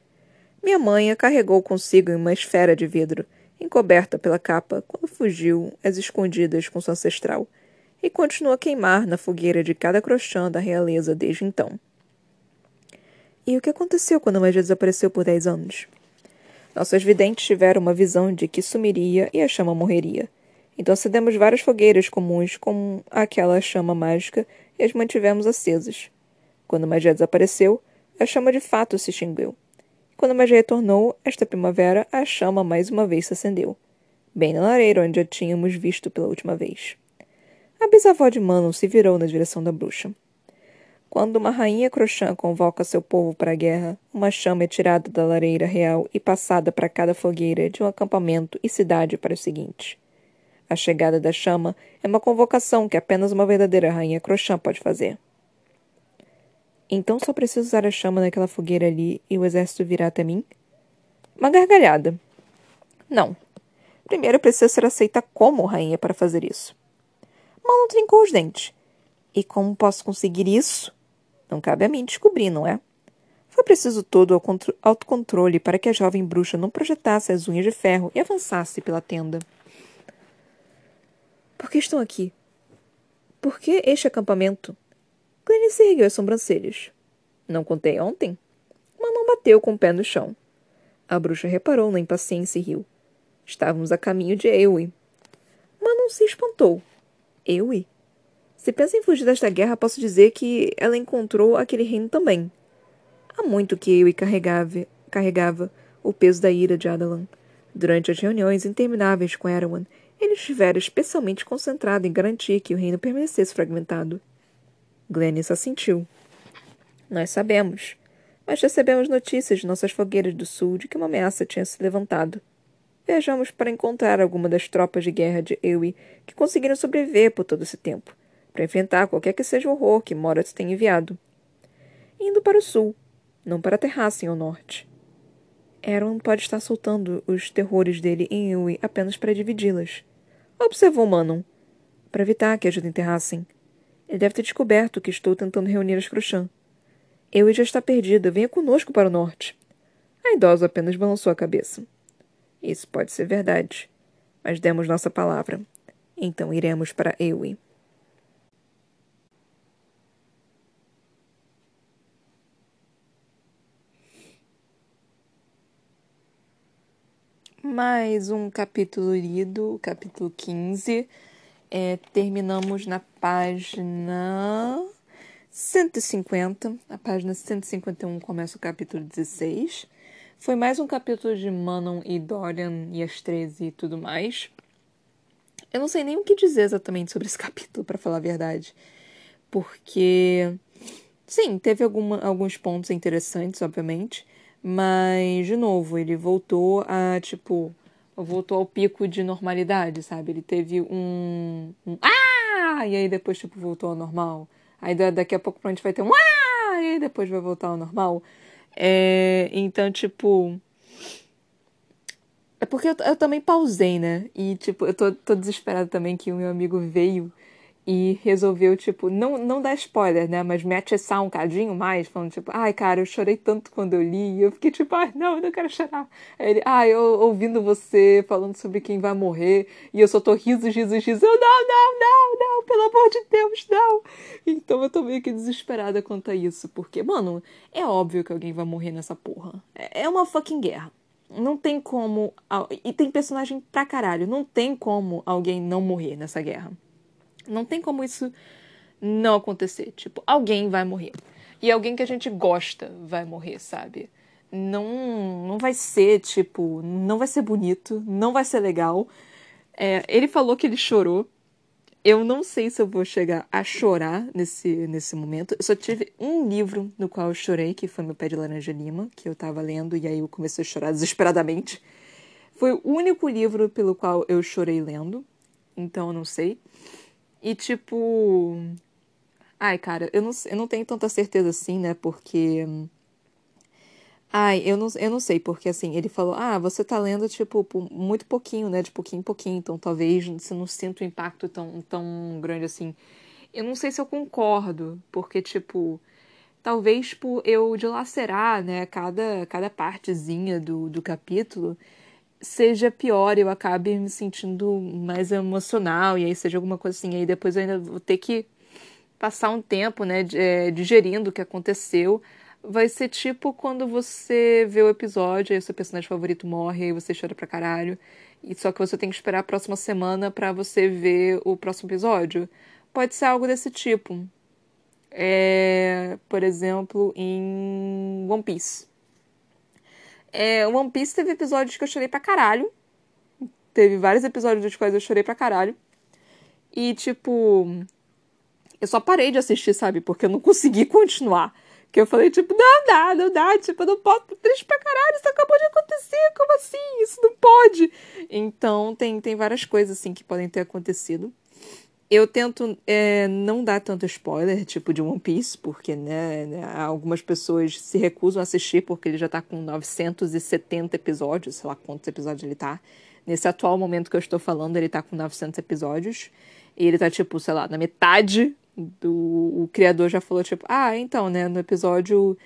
Minha mãe a carregou consigo em uma esfera de vidro, encoberta pela capa, quando fugiu às escondidas com seu ancestral, e continuou a queimar na fogueira de cada crochã da realeza desde então. E o que aconteceu quando a magia desapareceu por dez anos? Nossos videntes tiveram uma visão de que sumiria e a chama morreria. Então acendemos várias fogueiras comuns com aquela chama mágica e as mantivemos acesas. Quando a magia desapareceu, a chama de fato se extinguiu. Quando a magia retornou, esta primavera, a chama mais uma vez se acendeu, bem na lareira onde a tínhamos visto pela última vez. A bisavó de Manon se virou na direção da bruxa. Quando uma rainha crochã convoca seu povo para a guerra, uma chama é tirada da lareira real e passada para cada fogueira de um acampamento e cidade para o seguinte. A chegada da chama é uma convocação que apenas uma verdadeira rainha crochã pode fazer. Então só preciso usar a chama naquela fogueira ali e o exército virá até mim? Uma gargalhada. Não. Primeiro preciso ser aceita como rainha para fazer isso. Manon trincou os dentes. E como posso conseguir isso? Não cabe a mim descobrir, não é? Foi preciso todo o autocontrole para que a jovem bruxa não projetasse as unhas de ferro e avançasse pela tenda. Por que estão aqui? Por que este acampamento? Glennis ergueu as sobrancelhas. Não contei ontem? Manon bateu com o pé no chão. A bruxa reparou na impaciência e riu. Estávamos a caminho de Ewe. Manon se espantou. Ewe? Se pensa em fugir desta guerra, posso dizer que ela encontrou aquele reino também. Há muito que Ewe carregava, carregava o peso da ira de Adalan. Durante as reuniões intermináveis com Erwan, ele estivera especialmente concentrado em garantir que o reino permanecesse fragmentado. Glennis assentiu. Nós sabemos, mas recebemos notícias de nossas fogueiras do sul de que uma ameaça tinha se levantado. Viajamos para encontrar alguma das tropas de guerra de Ewe que conseguiram sobreviver por todo esse tempo, para enfrentar qualquer que seja o horror que Morat tenha enviado. Indo para o sul, não para Terrassen ao norte. Aaron pode estar soltando os terrores dele em Yui apenas para dividi-las. Observou Manon. Para evitar que ajuda enterrassem. Ele deve ter descoberto que estou tentando reunir as Cruxã. Yui já está perdida. Venha conosco para o norte. A idosa apenas balançou a cabeça. Isso pode ser verdade. Mas demos nossa palavra. Então iremos para Ewe. Mais um capítulo lido, capítulo 15. É, terminamos na página 150. A página 151 começa o capítulo 16. Foi mais um capítulo de Manon e Dorian e as 13 e tudo mais. Eu não sei nem o que dizer exatamente sobre esse capítulo, para falar a verdade. Porque, sim, teve alguma, alguns pontos interessantes, obviamente Mas, de novo, ele voltou a, tipo, voltou ao pico de normalidade, sabe? Ele teve um. um ah! E aí depois, tipo, voltou ao normal. Aí daqui a pouco a gente vai ter um ah! E aí depois vai voltar ao normal. É, então, tipo. É porque eu, eu também pausei, né? E, tipo, eu tô, tô desesperada também que o meu amigo veio e resolveu, tipo, não, não dar spoiler, né? Mas me atiçar um cadinho mais, falando, tipo, ai, cara, eu chorei tanto quando eu li. E eu fiquei, tipo, ai, não, eu não quero chorar. Aí ele, ai, eu ouvindo você falando sobre quem vai morrer. E eu só tô riso, riso, riso. Eu, não, não, não, não, pelo amor de Deus, não. Então eu tô meio que desesperada quanto a isso. Porque, mano, é óbvio que alguém vai morrer nessa porra. É, é uma fucking guerra. Não tem como. E tem personagem pra caralho. Não tem como alguém não morrer nessa guerra. Não tem como isso não acontecer. Tipo, alguém vai morrer. E alguém que a gente gosta vai morrer, sabe? Não, não vai ser, tipo, não vai ser bonito, não vai ser legal. É, ele falou que ele chorou. Eu não sei se eu vou chegar a chorar nesse, nesse momento. Eu só tive um livro no qual eu chorei, que foi Meu Pé de Laranja Lima, que eu tava lendo e aí eu comecei a chorar desesperadamente. Foi o único livro pelo qual eu chorei lendo, então eu não sei. E tipo. Ai, cara, eu não, eu não tenho tanta certeza assim, né? Porque. Ai, eu não, eu não sei, porque assim, ele falou, ah, você tá lendo, tipo, muito pouquinho, né? De pouquinho em pouquinho, então talvez você não sinta o impacto tão, tão grande assim. Eu não sei se eu concordo, porque, tipo, talvez por eu dilacerar, né, cada, cada partezinha do, do capítulo, seja pior, eu acabe me sentindo mais emocional, e aí seja alguma coisa assim. Aí depois eu ainda vou ter que passar um tempo, né, é, digerindo o que aconteceu. Vai ser tipo quando você vê o episódio, aí o seu personagem favorito morre, aí você chora pra caralho. E só que você tem que esperar a próxima semana para você ver o próximo episódio. Pode ser algo desse tipo. É, por exemplo, em One Piece. É, One Piece teve episódios que eu chorei pra caralho. Teve vários episódios dos quais eu chorei pra caralho. E, tipo. Eu só parei de assistir, sabe? Porque eu não consegui continuar. Que eu falei, tipo, não dá, não dá, tipo, eu não posso, triste pra caralho, isso acabou de acontecer, como assim? Isso não pode. Então, tem, tem várias coisas, assim, que podem ter acontecido. Eu tento é, não dar tanto spoiler, tipo de One Piece, porque né, né, algumas pessoas se recusam a assistir porque ele já tá com 970 episódios, sei lá quantos episódios ele tá. Nesse atual momento que eu estou falando, ele tá com 900 episódios. E ele tá, tipo, sei lá, na metade do. O criador já falou, tipo, ah, então, né, no episódio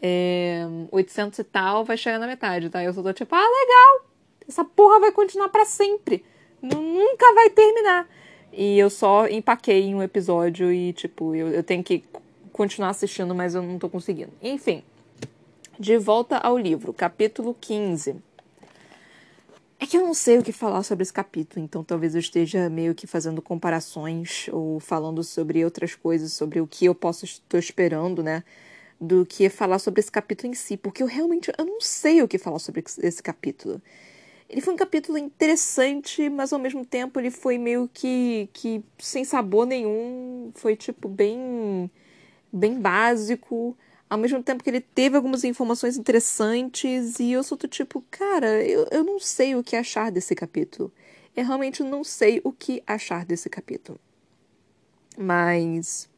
é, 800 e tal, vai chegar na metade, tá? Eu só tô tipo, ah, legal! Essa porra vai continuar para sempre. Nunca vai terminar. E eu só empaquei em um episódio e, tipo, eu, eu tenho que continuar assistindo, mas eu não tô conseguindo. Enfim, de volta ao livro, capítulo 15. É que eu não sei o que falar sobre esse capítulo, então talvez eu esteja meio que fazendo comparações ou falando sobre outras coisas, sobre o que eu posso estou esperando, né? Do que falar sobre esse capítulo em si, porque eu realmente eu não sei o que falar sobre esse capítulo. Ele foi um capítulo interessante, mas ao mesmo tempo ele foi meio que, que sem sabor nenhum. Foi, tipo, bem, bem básico. Ao mesmo tempo que ele teve algumas informações interessantes. E eu sou do tipo, cara, eu, eu não sei o que achar desse capítulo. Eu realmente não sei o que achar desse capítulo. Mas.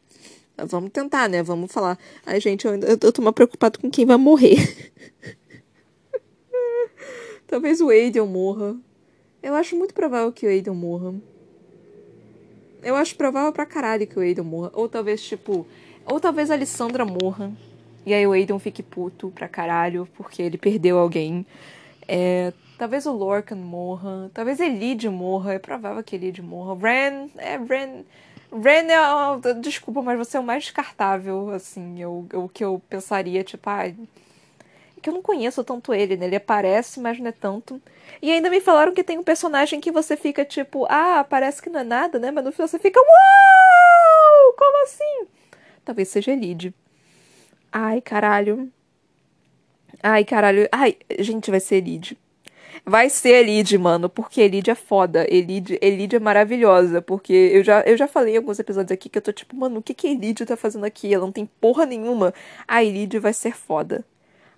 Vamos tentar, né? Vamos falar. Ai, gente, eu, eu, eu tô mais preocupado com quem vai morrer. Talvez o Aiden morra. Eu acho muito provável que o Aiden morra. Eu acho provável pra caralho que o Aiden morra. Ou talvez, tipo. Ou talvez a Alessandra morra. E aí o Aiden fique puto pra caralho porque ele perdeu alguém. É, talvez o Lorcan morra. Talvez Elide morra. É provável que Elide morra. Ren. É, Ren. Ren é. Desculpa, mas você é o mais descartável, assim. Eu, eu, o que eu pensaria, tipo, ah, que eu não conheço tanto ele, né? Ele aparece, mas não é tanto. E ainda me falaram que tem um personagem que você fica tipo, ah, parece que não é nada, né? Mas no final você fica, uau! Como assim? Talvez seja Elide. Ai, caralho. Ai, caralho. Ai, gente, vai ser Elide. Vai ser Elide, mano, porque Elide é foda. Elide, Elide é maravilhosa, porque eu já, eu já falei em alguns episódios aqui que eu tô tipo, mano, o que que Elide tá fazendo aqui? Ela não tem porra nenhuma. A Elide vai ser foda.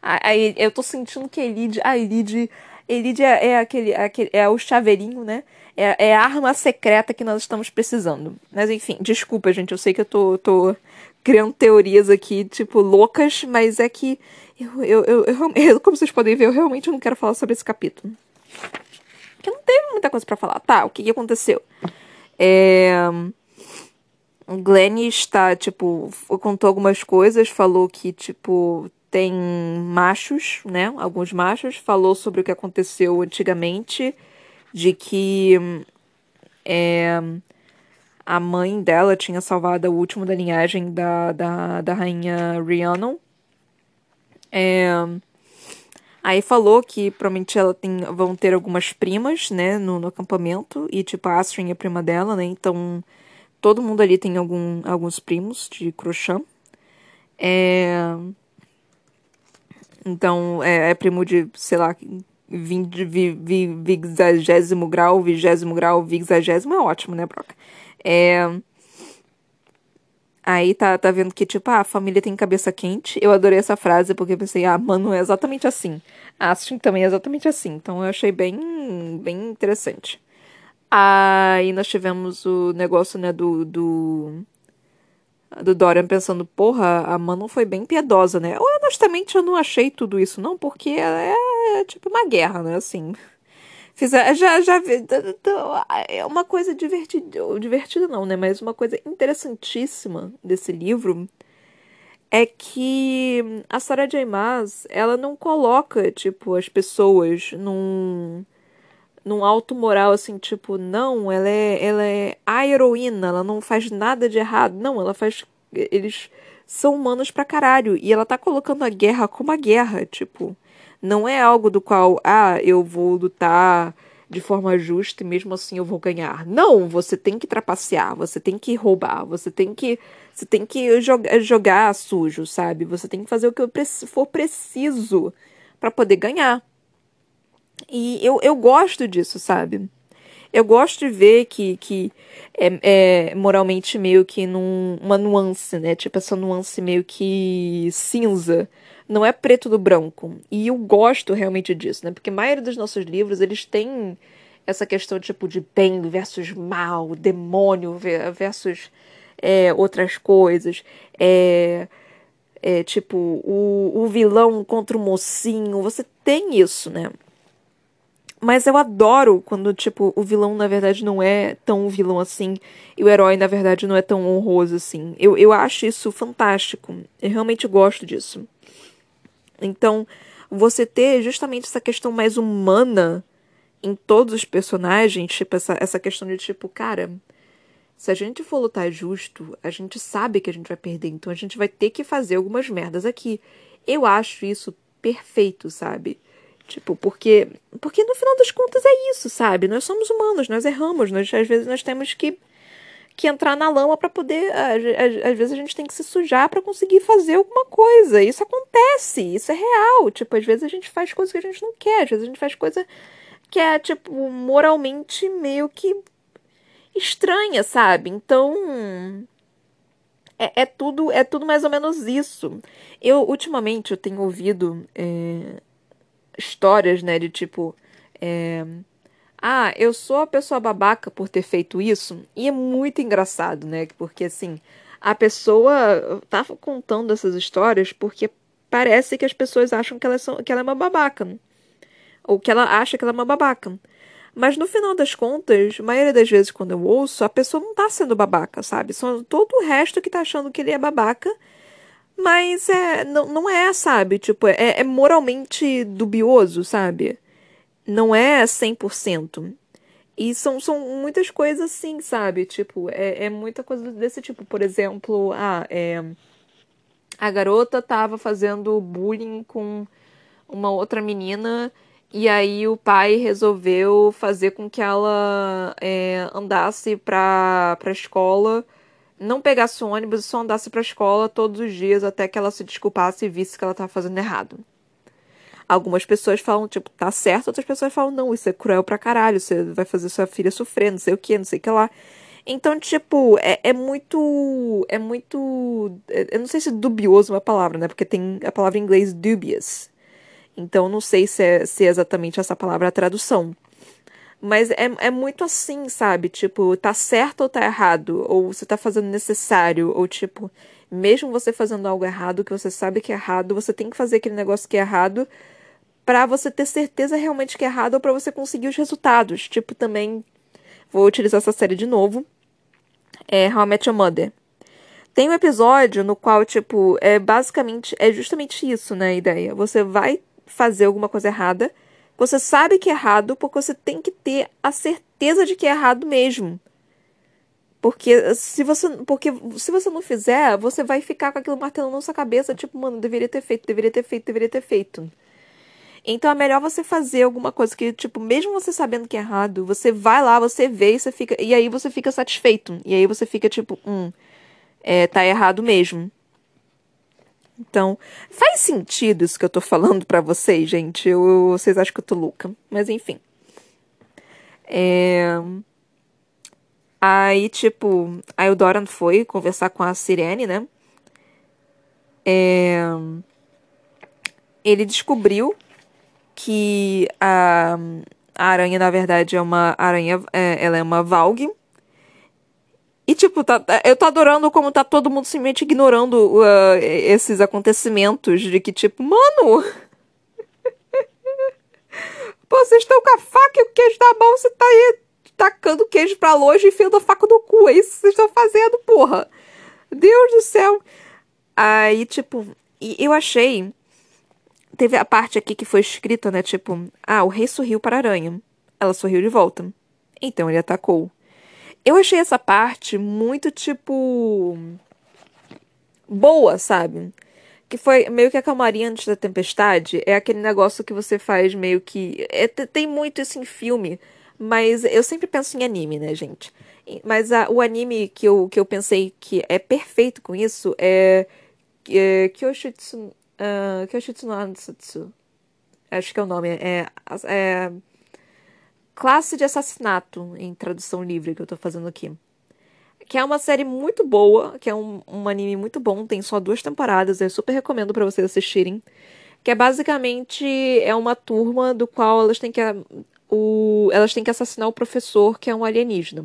Aí eu tô sentindo que a Elide. A Elide. Elide é, é aquele, aquele. É o chaveirinho, né? É, é, a arma secreta que nós estamos precisando. Mas enfim, desculpa, gente. Eu sei que eu tô, tô criando teorias aqui, tipo, loucas, mas é que. Eu, eu, eu, eu, como vocês podem ver, eu realmente não quero falar sobre esse capítulo. Porque não teve muita coisa para falar. Tá, o que, que aconteceu? É. O Glenn está, tipo, contou algumas coisas, falou que, tipo, tem machos, né? Alguns machos, falou sobre o que aconteceu antigamente, de que é, a mãe dela tinha salvado o último da linhagem da, da, da rainha Rhiannon. É, aí falou que provavelmente ela tem, vão ter algumas primas, né, no, no acampamento, e tipo, a Astrid é prima dela, né, então todo mundo ali tem algum, alguns primos de crochã. É... Então, é, é, primo de, sei lá, vigésimo grau, vigésimo grau, vigésimo é ótimo, né, Broca? É... Aí tá, tá vendo que, tipo, ah, a família tem cabeça quente. Eu adorei essa frase porque eu pensei, ah, mano, é exatamente assim. Astin também é exatamente assim. Então eu achei bem, bem interessante. Aí nós tivemos o negócio, né, do, do, do Dorian pensando, porra, a Manon foi bem piedosa, né? Eu, honestamente, eu não achei tudo isso, não, porque é, é tipo uma guerra, né, assim. Fiz, já, já é uma coisa divertida, divertida não, né, mas uma coisa interessantíssima desse livro é que a Sarah J. Maas, ela não coloca, tipo, as pessoas num num alto moral, assim, tipo, não, ela é, ela é a heroína, ela não faz nada de errado. Não, ela faz. Eles são humanos pra caralho. E ela tá colocando a guerra como a guerra, tipo. Não é algo do qual, ah, eu vou lutar de forma justa e mesmo assim eu vou ganhar. Não, você tem que trapacear, você tem que roubar, você tem que você tem que jogar, sujo, sabe? Você tem que fazer o que for preciso para poder ganhar. E eu, eu gosto disso, sabe? Eu gosto de ver que, que é, é moralmente meio que num, uma nuance, né? Tipo, essa nuance meio que cinza. Não é preto do branco. E eu gosto realmente disso, né? Porque a maioria dos nossos livros, eles têm essa questão, tipo, de bem versus mal, demônio versus é, outras coisas. É, é, tipo, o, o vilão contra o mocinho. Você tem isso, né? Mas eu adoro quando, tipo, o vilão na verdade não é tão vilão assim e o herói na verdade não é tão honroso assim. Eu, eu acho isso fantástico. Eu realmente gosto disso. Então, você ter justamente essa questão mais humana em todos os personagens, tipo, essa, essa questão de tipo, cara, se a gente for lutar justo, a gente sabe que a gente vai perder, então a gente vai ter que fazer algumas merdas aqui. Eu acho isso perfeito, sabe? Tipo, porque porque no final das contas é isso, sabe? Nós somos humanos, nós erramos, nós às vezes nós temos que que entrar na lama para poder, às, às, vezes a gente tem que se sujar para conseguir fazer alguma coisa. Isso acontece, isso é real. Tipo, às vezes a gente faz coisas que a gente não quer, às vezes a gente faz coisa que é tipo moralmente meio que estranha, sabe? Então, é, é, tudo é tudo mais ou menos isso. Eu ultimamente eu tenho ouvido é, histórias, né, de tipo. É, ah, eu sou a pessoa babaca por ter feito isso. E é muito engraçado, né? Porque assim, a pessoa tava contando essas histórias porque parece que as pessoas acham que ela, são, que ela é uma babaca. Ou que ela acha que ela é uma babaca. Mas no final das contas, a maioria das vezes quando eu ouço, a pessoa não tá sendo babaca, sabe? São todo o resto que tá achando que ele é babaca mas é, não, não é, sabe? Tipo, é, é moralmente dubioso, sabe? Não é 100%. E são, são muitas coisas assim, sabe? Tipo, é, é muita coisa desse tipo. Por exemplo, ah, é, a garota tava fazendo bullying com uma outra menina e aí o pai resolveu fazer com que ela é, andasse pra, pra escola não pegasse o ônibus e só andasse para a escola todos os dias até que ela se desculpasse e visse que ela estava fazendo errado. Algumas pessoas falam, tipo, tá certo, outras pessoas falam, não, isso é cruel pra caralho, você vai fazer sua filha sofrer, não sei o que, não sei o que lá. Então, tipo, é, é muito. É muito. É, eu não sei se dubioso é uma palavra, né? Porque tem a palavra em inglês dubious. Então não sei se é, se é exatamente essa palavra a tradução. Mas é, é muito assim, sabe? Tipo, tá certo ou tá errado? Ou você tá fazendo necessário? Ou tipo, mesmo você fazendo algo errado, que você sabe que é errado, você tem que fazer aquele negócio que é errado para você ter certeza realmente que é errado ou para você conseguir os resultados. Tipo, também vou utilizar essa série de novo. É How I Met Your Mother. Tem um episódio no qual, tipo, é basicamente, é justamente isso, né, a ideia. Você vai fazer alguma coisa errada, você sabe que é errado, porque você tem que ter a certeza de que é errado mesmo. Porque se você, porque se você não fizer, você vai ficar com aquilo martelando na sua cabeça, tipo, mano, deveria ter feito, deveria ter feito, deveria ter feito. Então é melhor você fazer alguma coisa que, tipo, mesmo você sabendo que é errado, você vai lá, você vê e você fica. E aí você fica satisfeito. E aí você fica, tipo, hum, é, tá errado mesmo. Então, faz sentido isso que eu tô falando para vocês, gente? Eu, vocês acham que eu tô louca. Mas enfim. É... Aí, tipo, aí o Doran foi conversar com a Sirene, né? É... Ele descobriu que a, a aranha, na verdade, é uma aranha. É, ela é uma Valg. E, tipo, tá, eu tô adorando como tá todo mundo simplesmente ignorando uh, esses acontecimentos de que, tipo, mano. Pô, vocês estão com a faca e o queijo na mão, você tá aí tacando queijo pra longe e enfiando a faca no cu. É isso que vocês estão fazendo, porra. Deus do céu. Aí, tipo, eu achei Teve a parte aqui que foi escrita, né? Tipo, ah, o rei sorriu para a aranha. Ela sorriu de volta. Então ele atacou. Eu achei essa parte muito, tipo. boa, sabe? Que foi meio que a calmaria antes da tempestade. É aquele negócio que você faz meio que. É, tem muito isso em filme. Mas eu sempre penso em anime, né, gente? Mas a, o anime que eu, que eu pensei que é perfeito com isso é. é Kyoshitsu Uh, Kyoshitsu no. Acho que é o nome. É, é Classe de Assassinato, em tradução livre, que eu tô fazendo aqui. Que é uma série muito boa, que é um, um anime muito bom, tem só duas temporadas, eu super recomendo para vocês assistirem. Que é basicamente é uma turma do qual elas têm que o, elas têm que assassinar o professor, que é um alienígena.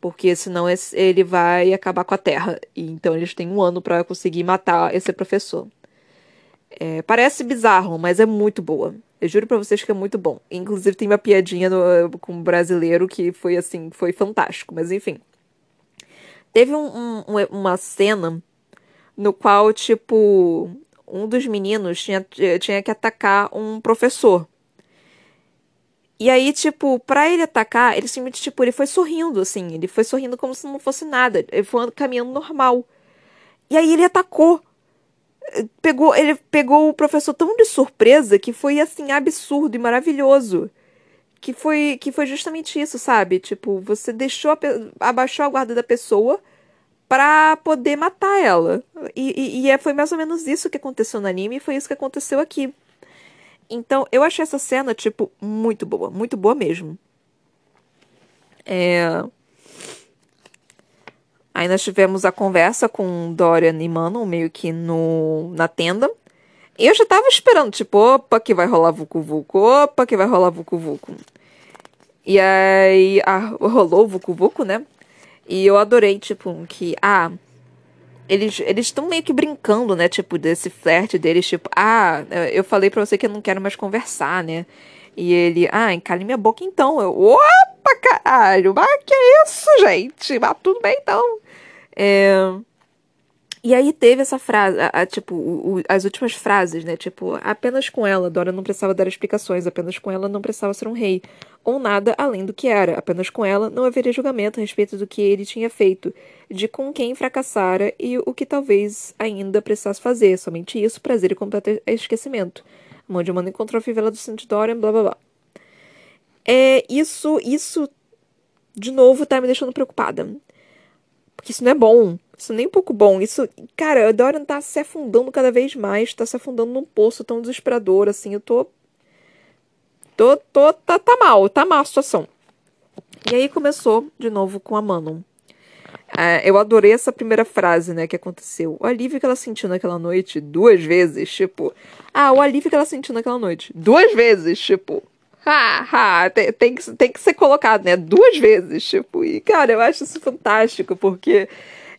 Porque senão ele vai acabar com a Terra. E, então eles têm um ano para conseguir matar esse professor. É, parece bizarro, mas é muito boa. Eu juro pra vocês que é muito bom. Inclusive tem uma piadinha no, com um brasileiro que foi assim, foi fantástico, mas enfim. Teve um, um, uma cena no qual, tipo, um dos meninos tinha, tinha que atacar um professor. E aí, tipo, pra ele atacar, ele simplesmente, tipo, ele foi sorrindo, assim. Ele foi sorrindo como se não fosse nada. Ele foi caminhando normal. E aí ele atacou pegou, ele pegou o professor tão de surpresa que foi assim absurdo e maravilhoso. Que foi, que foi justamente isso, sabe? Tipo, você deixou a, abaixou a guarda da pessoa para poder matar ela. E, e, e, é, foi mais ou menos isso que aconteceu no anime e foi isso que aconteceu aqui. Então, eu achei essa cena, tipo, muito boa. Muito boa mesmo. É... Aí nós tivemos a conversa com Dorian e Manon, meio que no, na tenda. E eu já tava esperando, tipo, opa, que vai rolar Vucu Vucu, opa, que vai rolar Vucu Vucu. E aí ah, rolou Vucu Vucu, né? E eu adorei, tipo, que, ah, eles eles estão meio que brincando, né? Tipo, desse flerte deles, tipo, ah, eu falei pra você que eu não quero mais conversar, né? E ele, ah, encalhe minha boca então. Eu, opa, caralho, mas que isso, gente? Mas tudo bem então. É... E aí teve essa frase, a, a, tipo, o, o, as últimas frases, né? Tipo, apenas com ela, Dora não precisava dar explicações, apenas com ela não precisava ser um rei, ou nada além do que era. Apenas com ela não haveria julgamento a respeito do que ele tinha feito, de com quem fracassara e o que talvez ainda precisasse fazer. Somente isso, prazer e completo esquecimento. Onde o mano encontrou a fivela do St. Dorian, blá blá blá. É, isso, isso, de novo, tá me deixando preocupada. Porque isso não é bom. Isso nem um pouco bom. Isso, cara, a Dorian tá se afundando cada vez mais, tá se afundando num poço tão desesperador, assim. Eu tô. Tô, tô, tá, tá mal, tá mal a situação. E aí começou de novo com a Manon. É, eu adorei essa primeira frase, né, que aconteceu. O alívio que ela sentiu naquela noite duas vezes, tipo. Ah, o alívio que ela sentiu naquela noite duas vezes, tipo. Ha, ha, tem, tem, que, tem que ser colocado, né? Duas vezes, tipo. E, cara, eu acho isso fantástico, porque.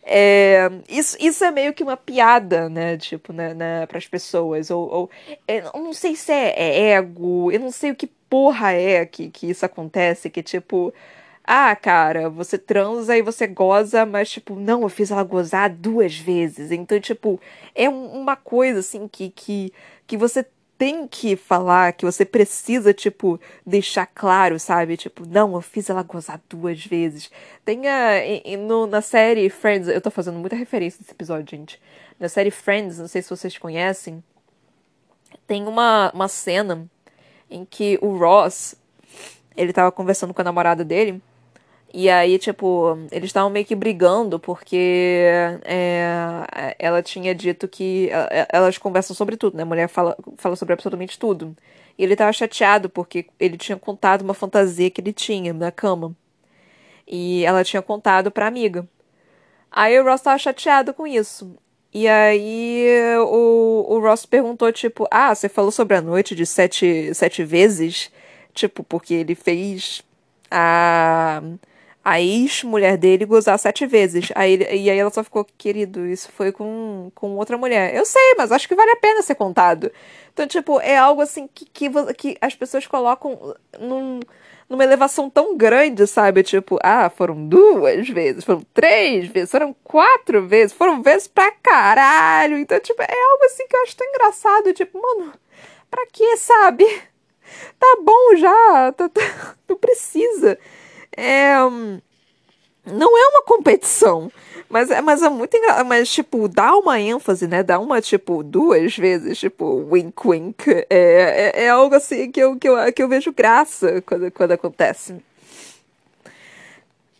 É, isso, isso é meio que uma piada, né? Tipo, né, né, para as pessoas. Ou, ou é, eu não sei se é, é, ego, eu não sei o que porra é que, que isso acontece, que tipo. Ah, cara, você transa e você goza, mas, tipo, não, eu fiz ela gozar duas vezes. Então, tipo, é uma coisa, assim, que, que, que você tem que falar, que você precisa, tipo, deixar claro, sabe? Tipo, não, eu fiz ela gozar duas vezes. Tem a. No, na série Friends, eu tô fazendo muita referência nesse episódio, gente. Na série Friends, não sei se vocês conhecem, tem uma, uma cena em que o Ross, ele tava conversando com a namorada dele. E aí, tipo, eles estavam meio que brigando porque é, ela tinha dito que. Elas conversam sobre tudo, né? A mulher fala, fala sobre absolutamente tudo. E ele tava chateado porque ele tinha contado uma fantasia que ele tinha na cama. E ela tinha contado pra amiga. Aí o Ross tava chateado com isso. E aí o, o Ross perguntou, tipo, ah, você falou sobre a noite de sete, sete vezes? Tipo, porque ele fez a a ex-mulher dele gozar sete vezes. Aí, e aí ela só ficou, querido, isso foi com, com outra mulher. Eu sei, mas acho que vale a pena ser contado. Então, tipo, é algo assim que, que, que as pessoas colocam num, numa elevação tão grande, sabe? Tipo, ah, foram duas vezes, foram três vezes, foram quatro vezes, foram vezes pra caralho. Então, tipo, é algo assim que eu acho tão engraçado. Tipo, mano, pra que, sabe? Tá bom já, tá, tá, não precisa é, não é uma competição. Mas é, mas é muito engraçado. Mas, tipo, dá uma ênfase, né? Dá uma, tipo, duas vezes, tipo, wink wink. É, é, é algo assim que eu, que, eu, que eu vejo graça quando, quando acontece.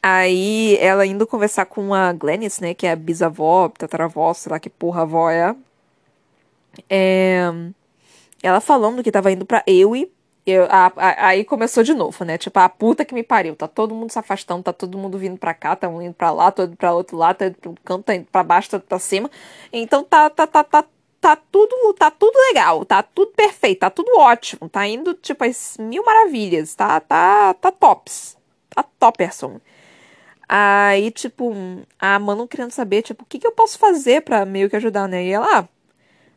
Aí, ela indo conversar com a Glennis, né? Que é a bisavó, tataravó, sei lá que porra avó é. é ela falando que tava indo pra Ewe eu, a, a, aí começou de novo, né? Tipo, a puta que me pariu. Tá todo mundo se afastando, tá todo mundo vindo pra cá, tá um indo pra lá, todo pra outro lado, tá indo um canto, tá indo pra baixo, tá pra cima. Então tá, tá, tá, tá, tá tudo, tá tudo legal, tá tudo perfeito, tá tudo ótimo. Tá indo, tipo, as mil maravilhas. Tá, tá, tá tops. Tá topperson. Aí, tipo, a Manu querendo saber, tipo, o que, que eu posso fazer pra meio que ajudar, né? E ela, ah,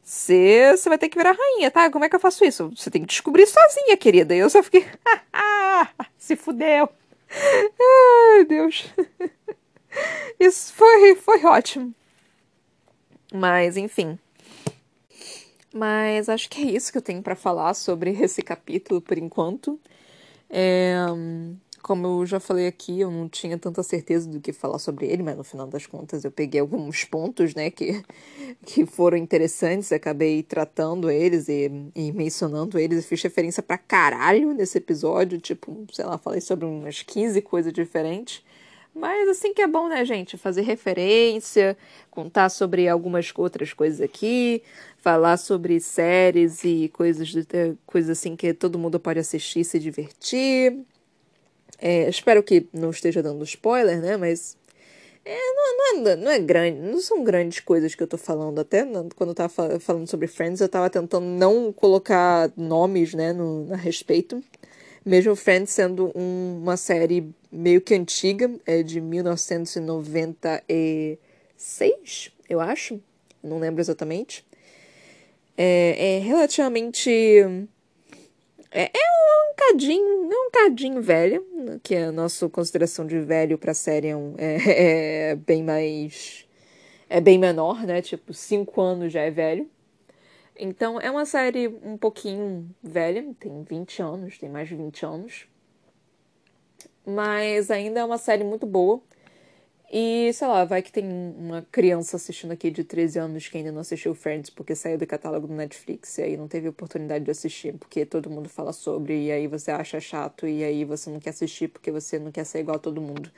você, vai ter que virar rainha, tá? Como é que eu faço isso? Você tem que descobrir sozinha, querida. E eu só fiquei. se fudeu. Ai, Deus. Isso foi, foi ótimo. Mas, enfim. Mas acho que é isso que eu tenho para falar sobre esse capítulo por enquanto. É, como eu já falei aqui, eu não tinha tanta certeza do que falar sobre ele, mas no final das contas eu peguei alguns pontos, né, que, que foram interessantes, acabei tratando eles e, e mencionando eles, e fiz referência pra caralho nesse episódio, tipo, sei lá, falei sobre umas 15 coisas diferentes. Mas assim que é bom, né, gente? Fazer referência, contar sobre algumas outras coisas aqui, falar sobre séries e coisas, coisas assim que todo mundo pode assistir e se divertir. É, espero que não esteja dando spoiler, né? Mas é, não, não, é, não é grande, não são grandes coisas que eu tô falando. Até quando eu tava falando sobre Friends, eu tava tentando não colocar nomes, né, no, a respeito. Mesmo Friends sendo um, uma série meio que antiga, é de 1996, eu acho. Não lembro exatamente. É, é relativamente é, é um cadinho, é um cadinho velho, que a nossa consideração de velho pra série é, um, é, é bem mais. É bem menor, né? Tipo, 5 anos já é velho. Então é uma série um pouquinho velha, tem 20 anos, tem mais de 20 anos. Mas ainda é uma série muito boa. E, sei lá, vai que tem uma criança assistindo aqui de 13 anos que ainda não assistiu Friends porque saiu do catálogo do Netflix e aí não teve oportunidade de assistir porque todo mundo fala sobre e aí você acha chato e aí você não quer assistir porque você não quer ser igual a todo mundo.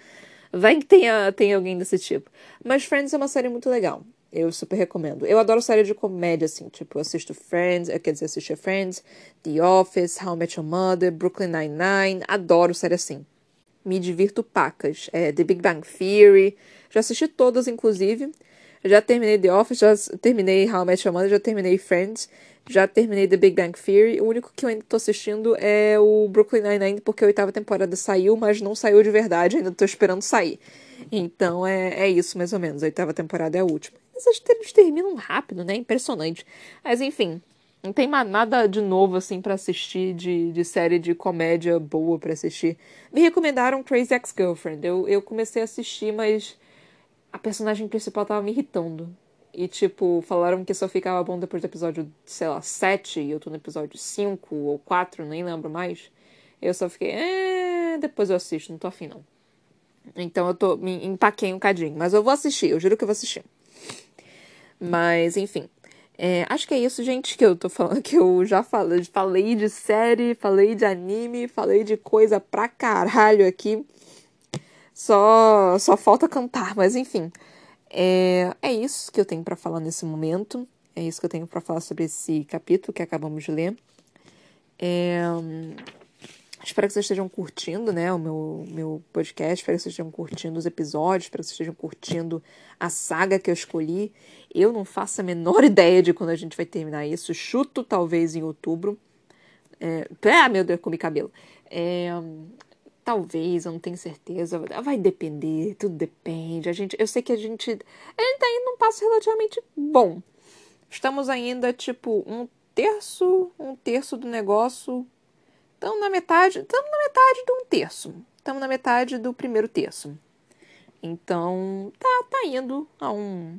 Vai que tenha, tenha alguém desse tipo. Mas Friends é uma série muito legal. Eu super recomendo. Eu adoro série de comédia, assim. Tipo, eu assisto Friends, quer dizer, assisto Friends, The Office, How I Met Your Mother, Brooklyn Nine-Nine. Adoro série assim. Me divirto pacas. É The Big Bang Theory, já assisti todas, inclusive. Já terminei The Office, já terminei How I Met Your Mother, já terminei Friends, já terminei The Big Bang Theory. O único que eu ainda tô assistindo é o Brooklyn Nine-Nine, porque a oitava temporada saiu, mas não saiu de verdade, ainda tô esperando sair. Então é, é isso, mais ou menos. A oitava temporada é a última. Mas eles terminam rápido, né? Impressionante. Mas enfim, não tem nada de novo, assim, para assistir, de, de série de comédia boa para assistir. Me recomendaram Crazy Ex-Girlfriend. Eu, eu comecei a assistir, mas a personagem principal tava me irritando. E, tipo, falaram que só ficava bom depois do episódio, sei lá, 7, e eu tô no episódio 5 ou 4, nem lembro mais. Eu só fiquei, é, depois eu assisto, não tô afim não. Então eu tô, me empaquei um cadinho. Mas eu vou assistir, eu juro que eu vou assistir. Mas, enfim. É, acho que é isso, gente, que eu tô falando, que eu já falei, falei de série, falei de anime, falei de coisa pra caralho aqui. Só, só falta cantar, mas enfim. É, é isso que eu tenho para falar nesse momento. É isso que eu tenho para falar sobre esse capítulo que acabamos de ler. É, Espero que vocês estejam curtindo, né, o meu, meu podcast. Espero que vocês estejam curtindo os episódios. Espero que vocês estejam curtindo a saga que eu escolhi. Eu não faço a menor ideia de quando a gente vai terminar isso. Chuto talvez em outubro. É... Ah, meu Deus, comi cabelo. É... Talvez, eu não tenho certeza. Vai depender, tudo depende. A gente, eu sei que a gente, a gente tá indo num passo relativamente bom. Estamos ainda, tipo, um terço, um terço do negócio Estamos na metade, estamos na metade de um terço. Estamos na metade do primeiro terço. Então, tá, tá indo a um,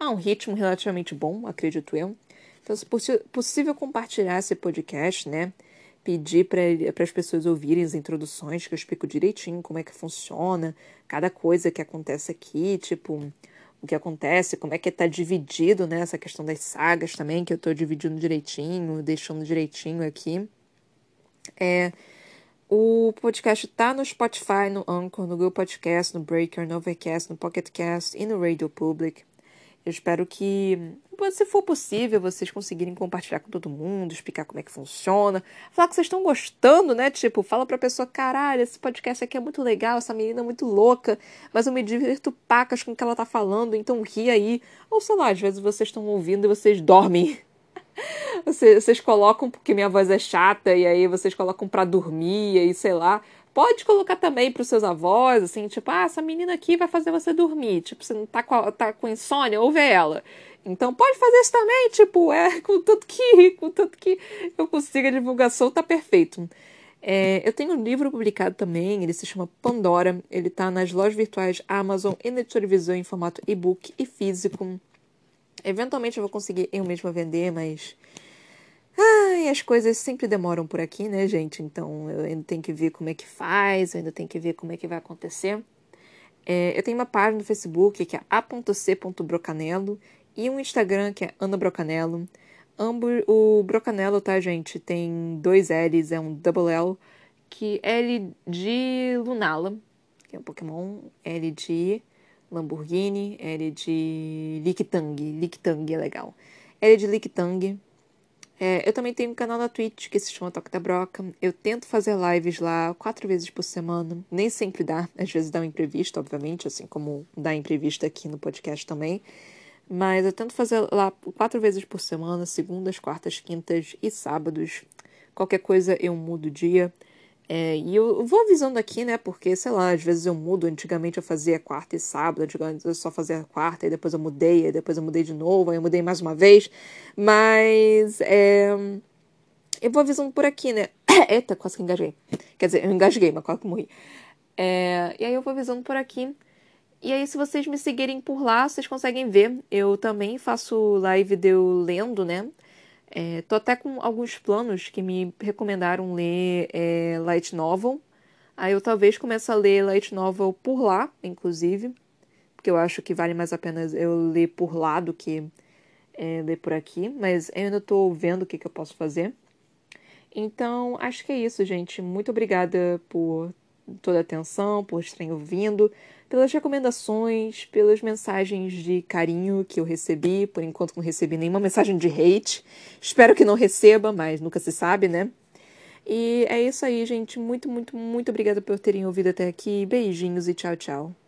a um ritmo relativamente bom, acredito eu. Então, se possível compartilhar esse podcast, né? Pedir para as pessoas ouvirem as introduções, que eu explico direitinho como é que funciona, cada coisa que acontece aqui, tipo, o que acontece, como é que está dividido, né? Essa questão das sagas também, que eu estou dividindo direitinho, deixando direitinho aqui. É, o podcast tá no Spotify, no Anchor, no Google Podcast, no Breaker, no Overcast, no Pocket Cast e no Radio Public. Eu espero que, se for possível, vocês conseguirem compartilhar com todo mundo, explicar como é que funciona, falar que vocês estão gostando, né? Tipo, fala pra pessoa, caralho, esse podcast aqui é muito legal, essa menina é muito louca, mas eu me divirto pacas com o que ela tá falando, então ri aí. Ou sei lá, às vezes vocês estão ouvindo e vocês dormem vocês, colocam porque minha voz é chata e aí vocês colocam para dormir e sei lá. Pode colocar também para os seus avós, assim, tipo, ah, essa menina aqui vai fazer você dormir. Tipo, você não tá com, tá com insônia, ouve ela. Então pode fazer isso também, tipo, é, com tanto que, com tanto que eu consiga a divulgação, tá perfeito. É, eu tenho um livro publicado também, ele se chama Pandora, ele tá nas lojas virtuais Amazon e na televisão em formato e-book e físico. Eventualmente eu vou conseguir eu mesma vender, mas. Ai, as coisas sempre demoram por aqui, né, gente? Então eu ainda tenho que ver como é que faz, eu ainda tenho que ver como é que vai acontecer. É, eu tenho uma página no Facebook que é a.c.brocanelo e um Instagram que é Ana Brocanelo. Ambos, o Brocanelo, tá, gente? Tem dois L's, é um double L, que é L de Lunala, que é um Pokémon, L de Lamborghini, L de Lictang. Lictang é legal. L de Lictang. É, eu também tenho um canal na Twitch que se chama Toque da Broca. Eu tento fazer lives lá quatro vezes por semana. Nem sempre dá. Às vezes dá um imprevisto, obviamente, assim como dá imprevisto aqui no podcast também. Mas eu tento fazer lá quatro vezes por semana, segundas, quartas, quintas e sábados. Qualquer coisa eu mudo o dia. É, e eu vou avisando aqui, né? Porque, sei lá, às vezes eu mudo. Antigamente eu fazia quarta e sábado, antigamente eu só fazia quarta, e depois eu mudei, e depois eu mudei de novo, aí eu mudei mais uma vez. Mas é, eu vou avisando por aqui, né? Eita, quase que engasguei. Quer dizer, eu engasguei, mas quase que morri. É, e aí eu vou avisando por aqui. E aí, se vocês me seguirem por lá, vocês conseguem ver. Eu também faço live de eu lendo, né? É, tô até com alguns planos que me recomendaram ler é, light novel. Aí eu talvez comece a ler light novel por lá, inclusive, porque eu acho que vale mais a pena eu ler por lá do que é, ler por aqui. Mas eu ainda tô vendo o que, que eu posso fazer. Então, acho que é isso, gente. Muito obrigada por toda a atenção, por estarem ouvindo pelas recomendações, pelas mensagens de carinho que eu recebi. Por enquanto não recebi nenhuma mensagem de hate. Espero que não receba, mas nunca se sabe, né? E é isso aí, gente. Muito, muito, muito obrigada por terem ouvido até aqui. Beijinhos e tchau, tchau.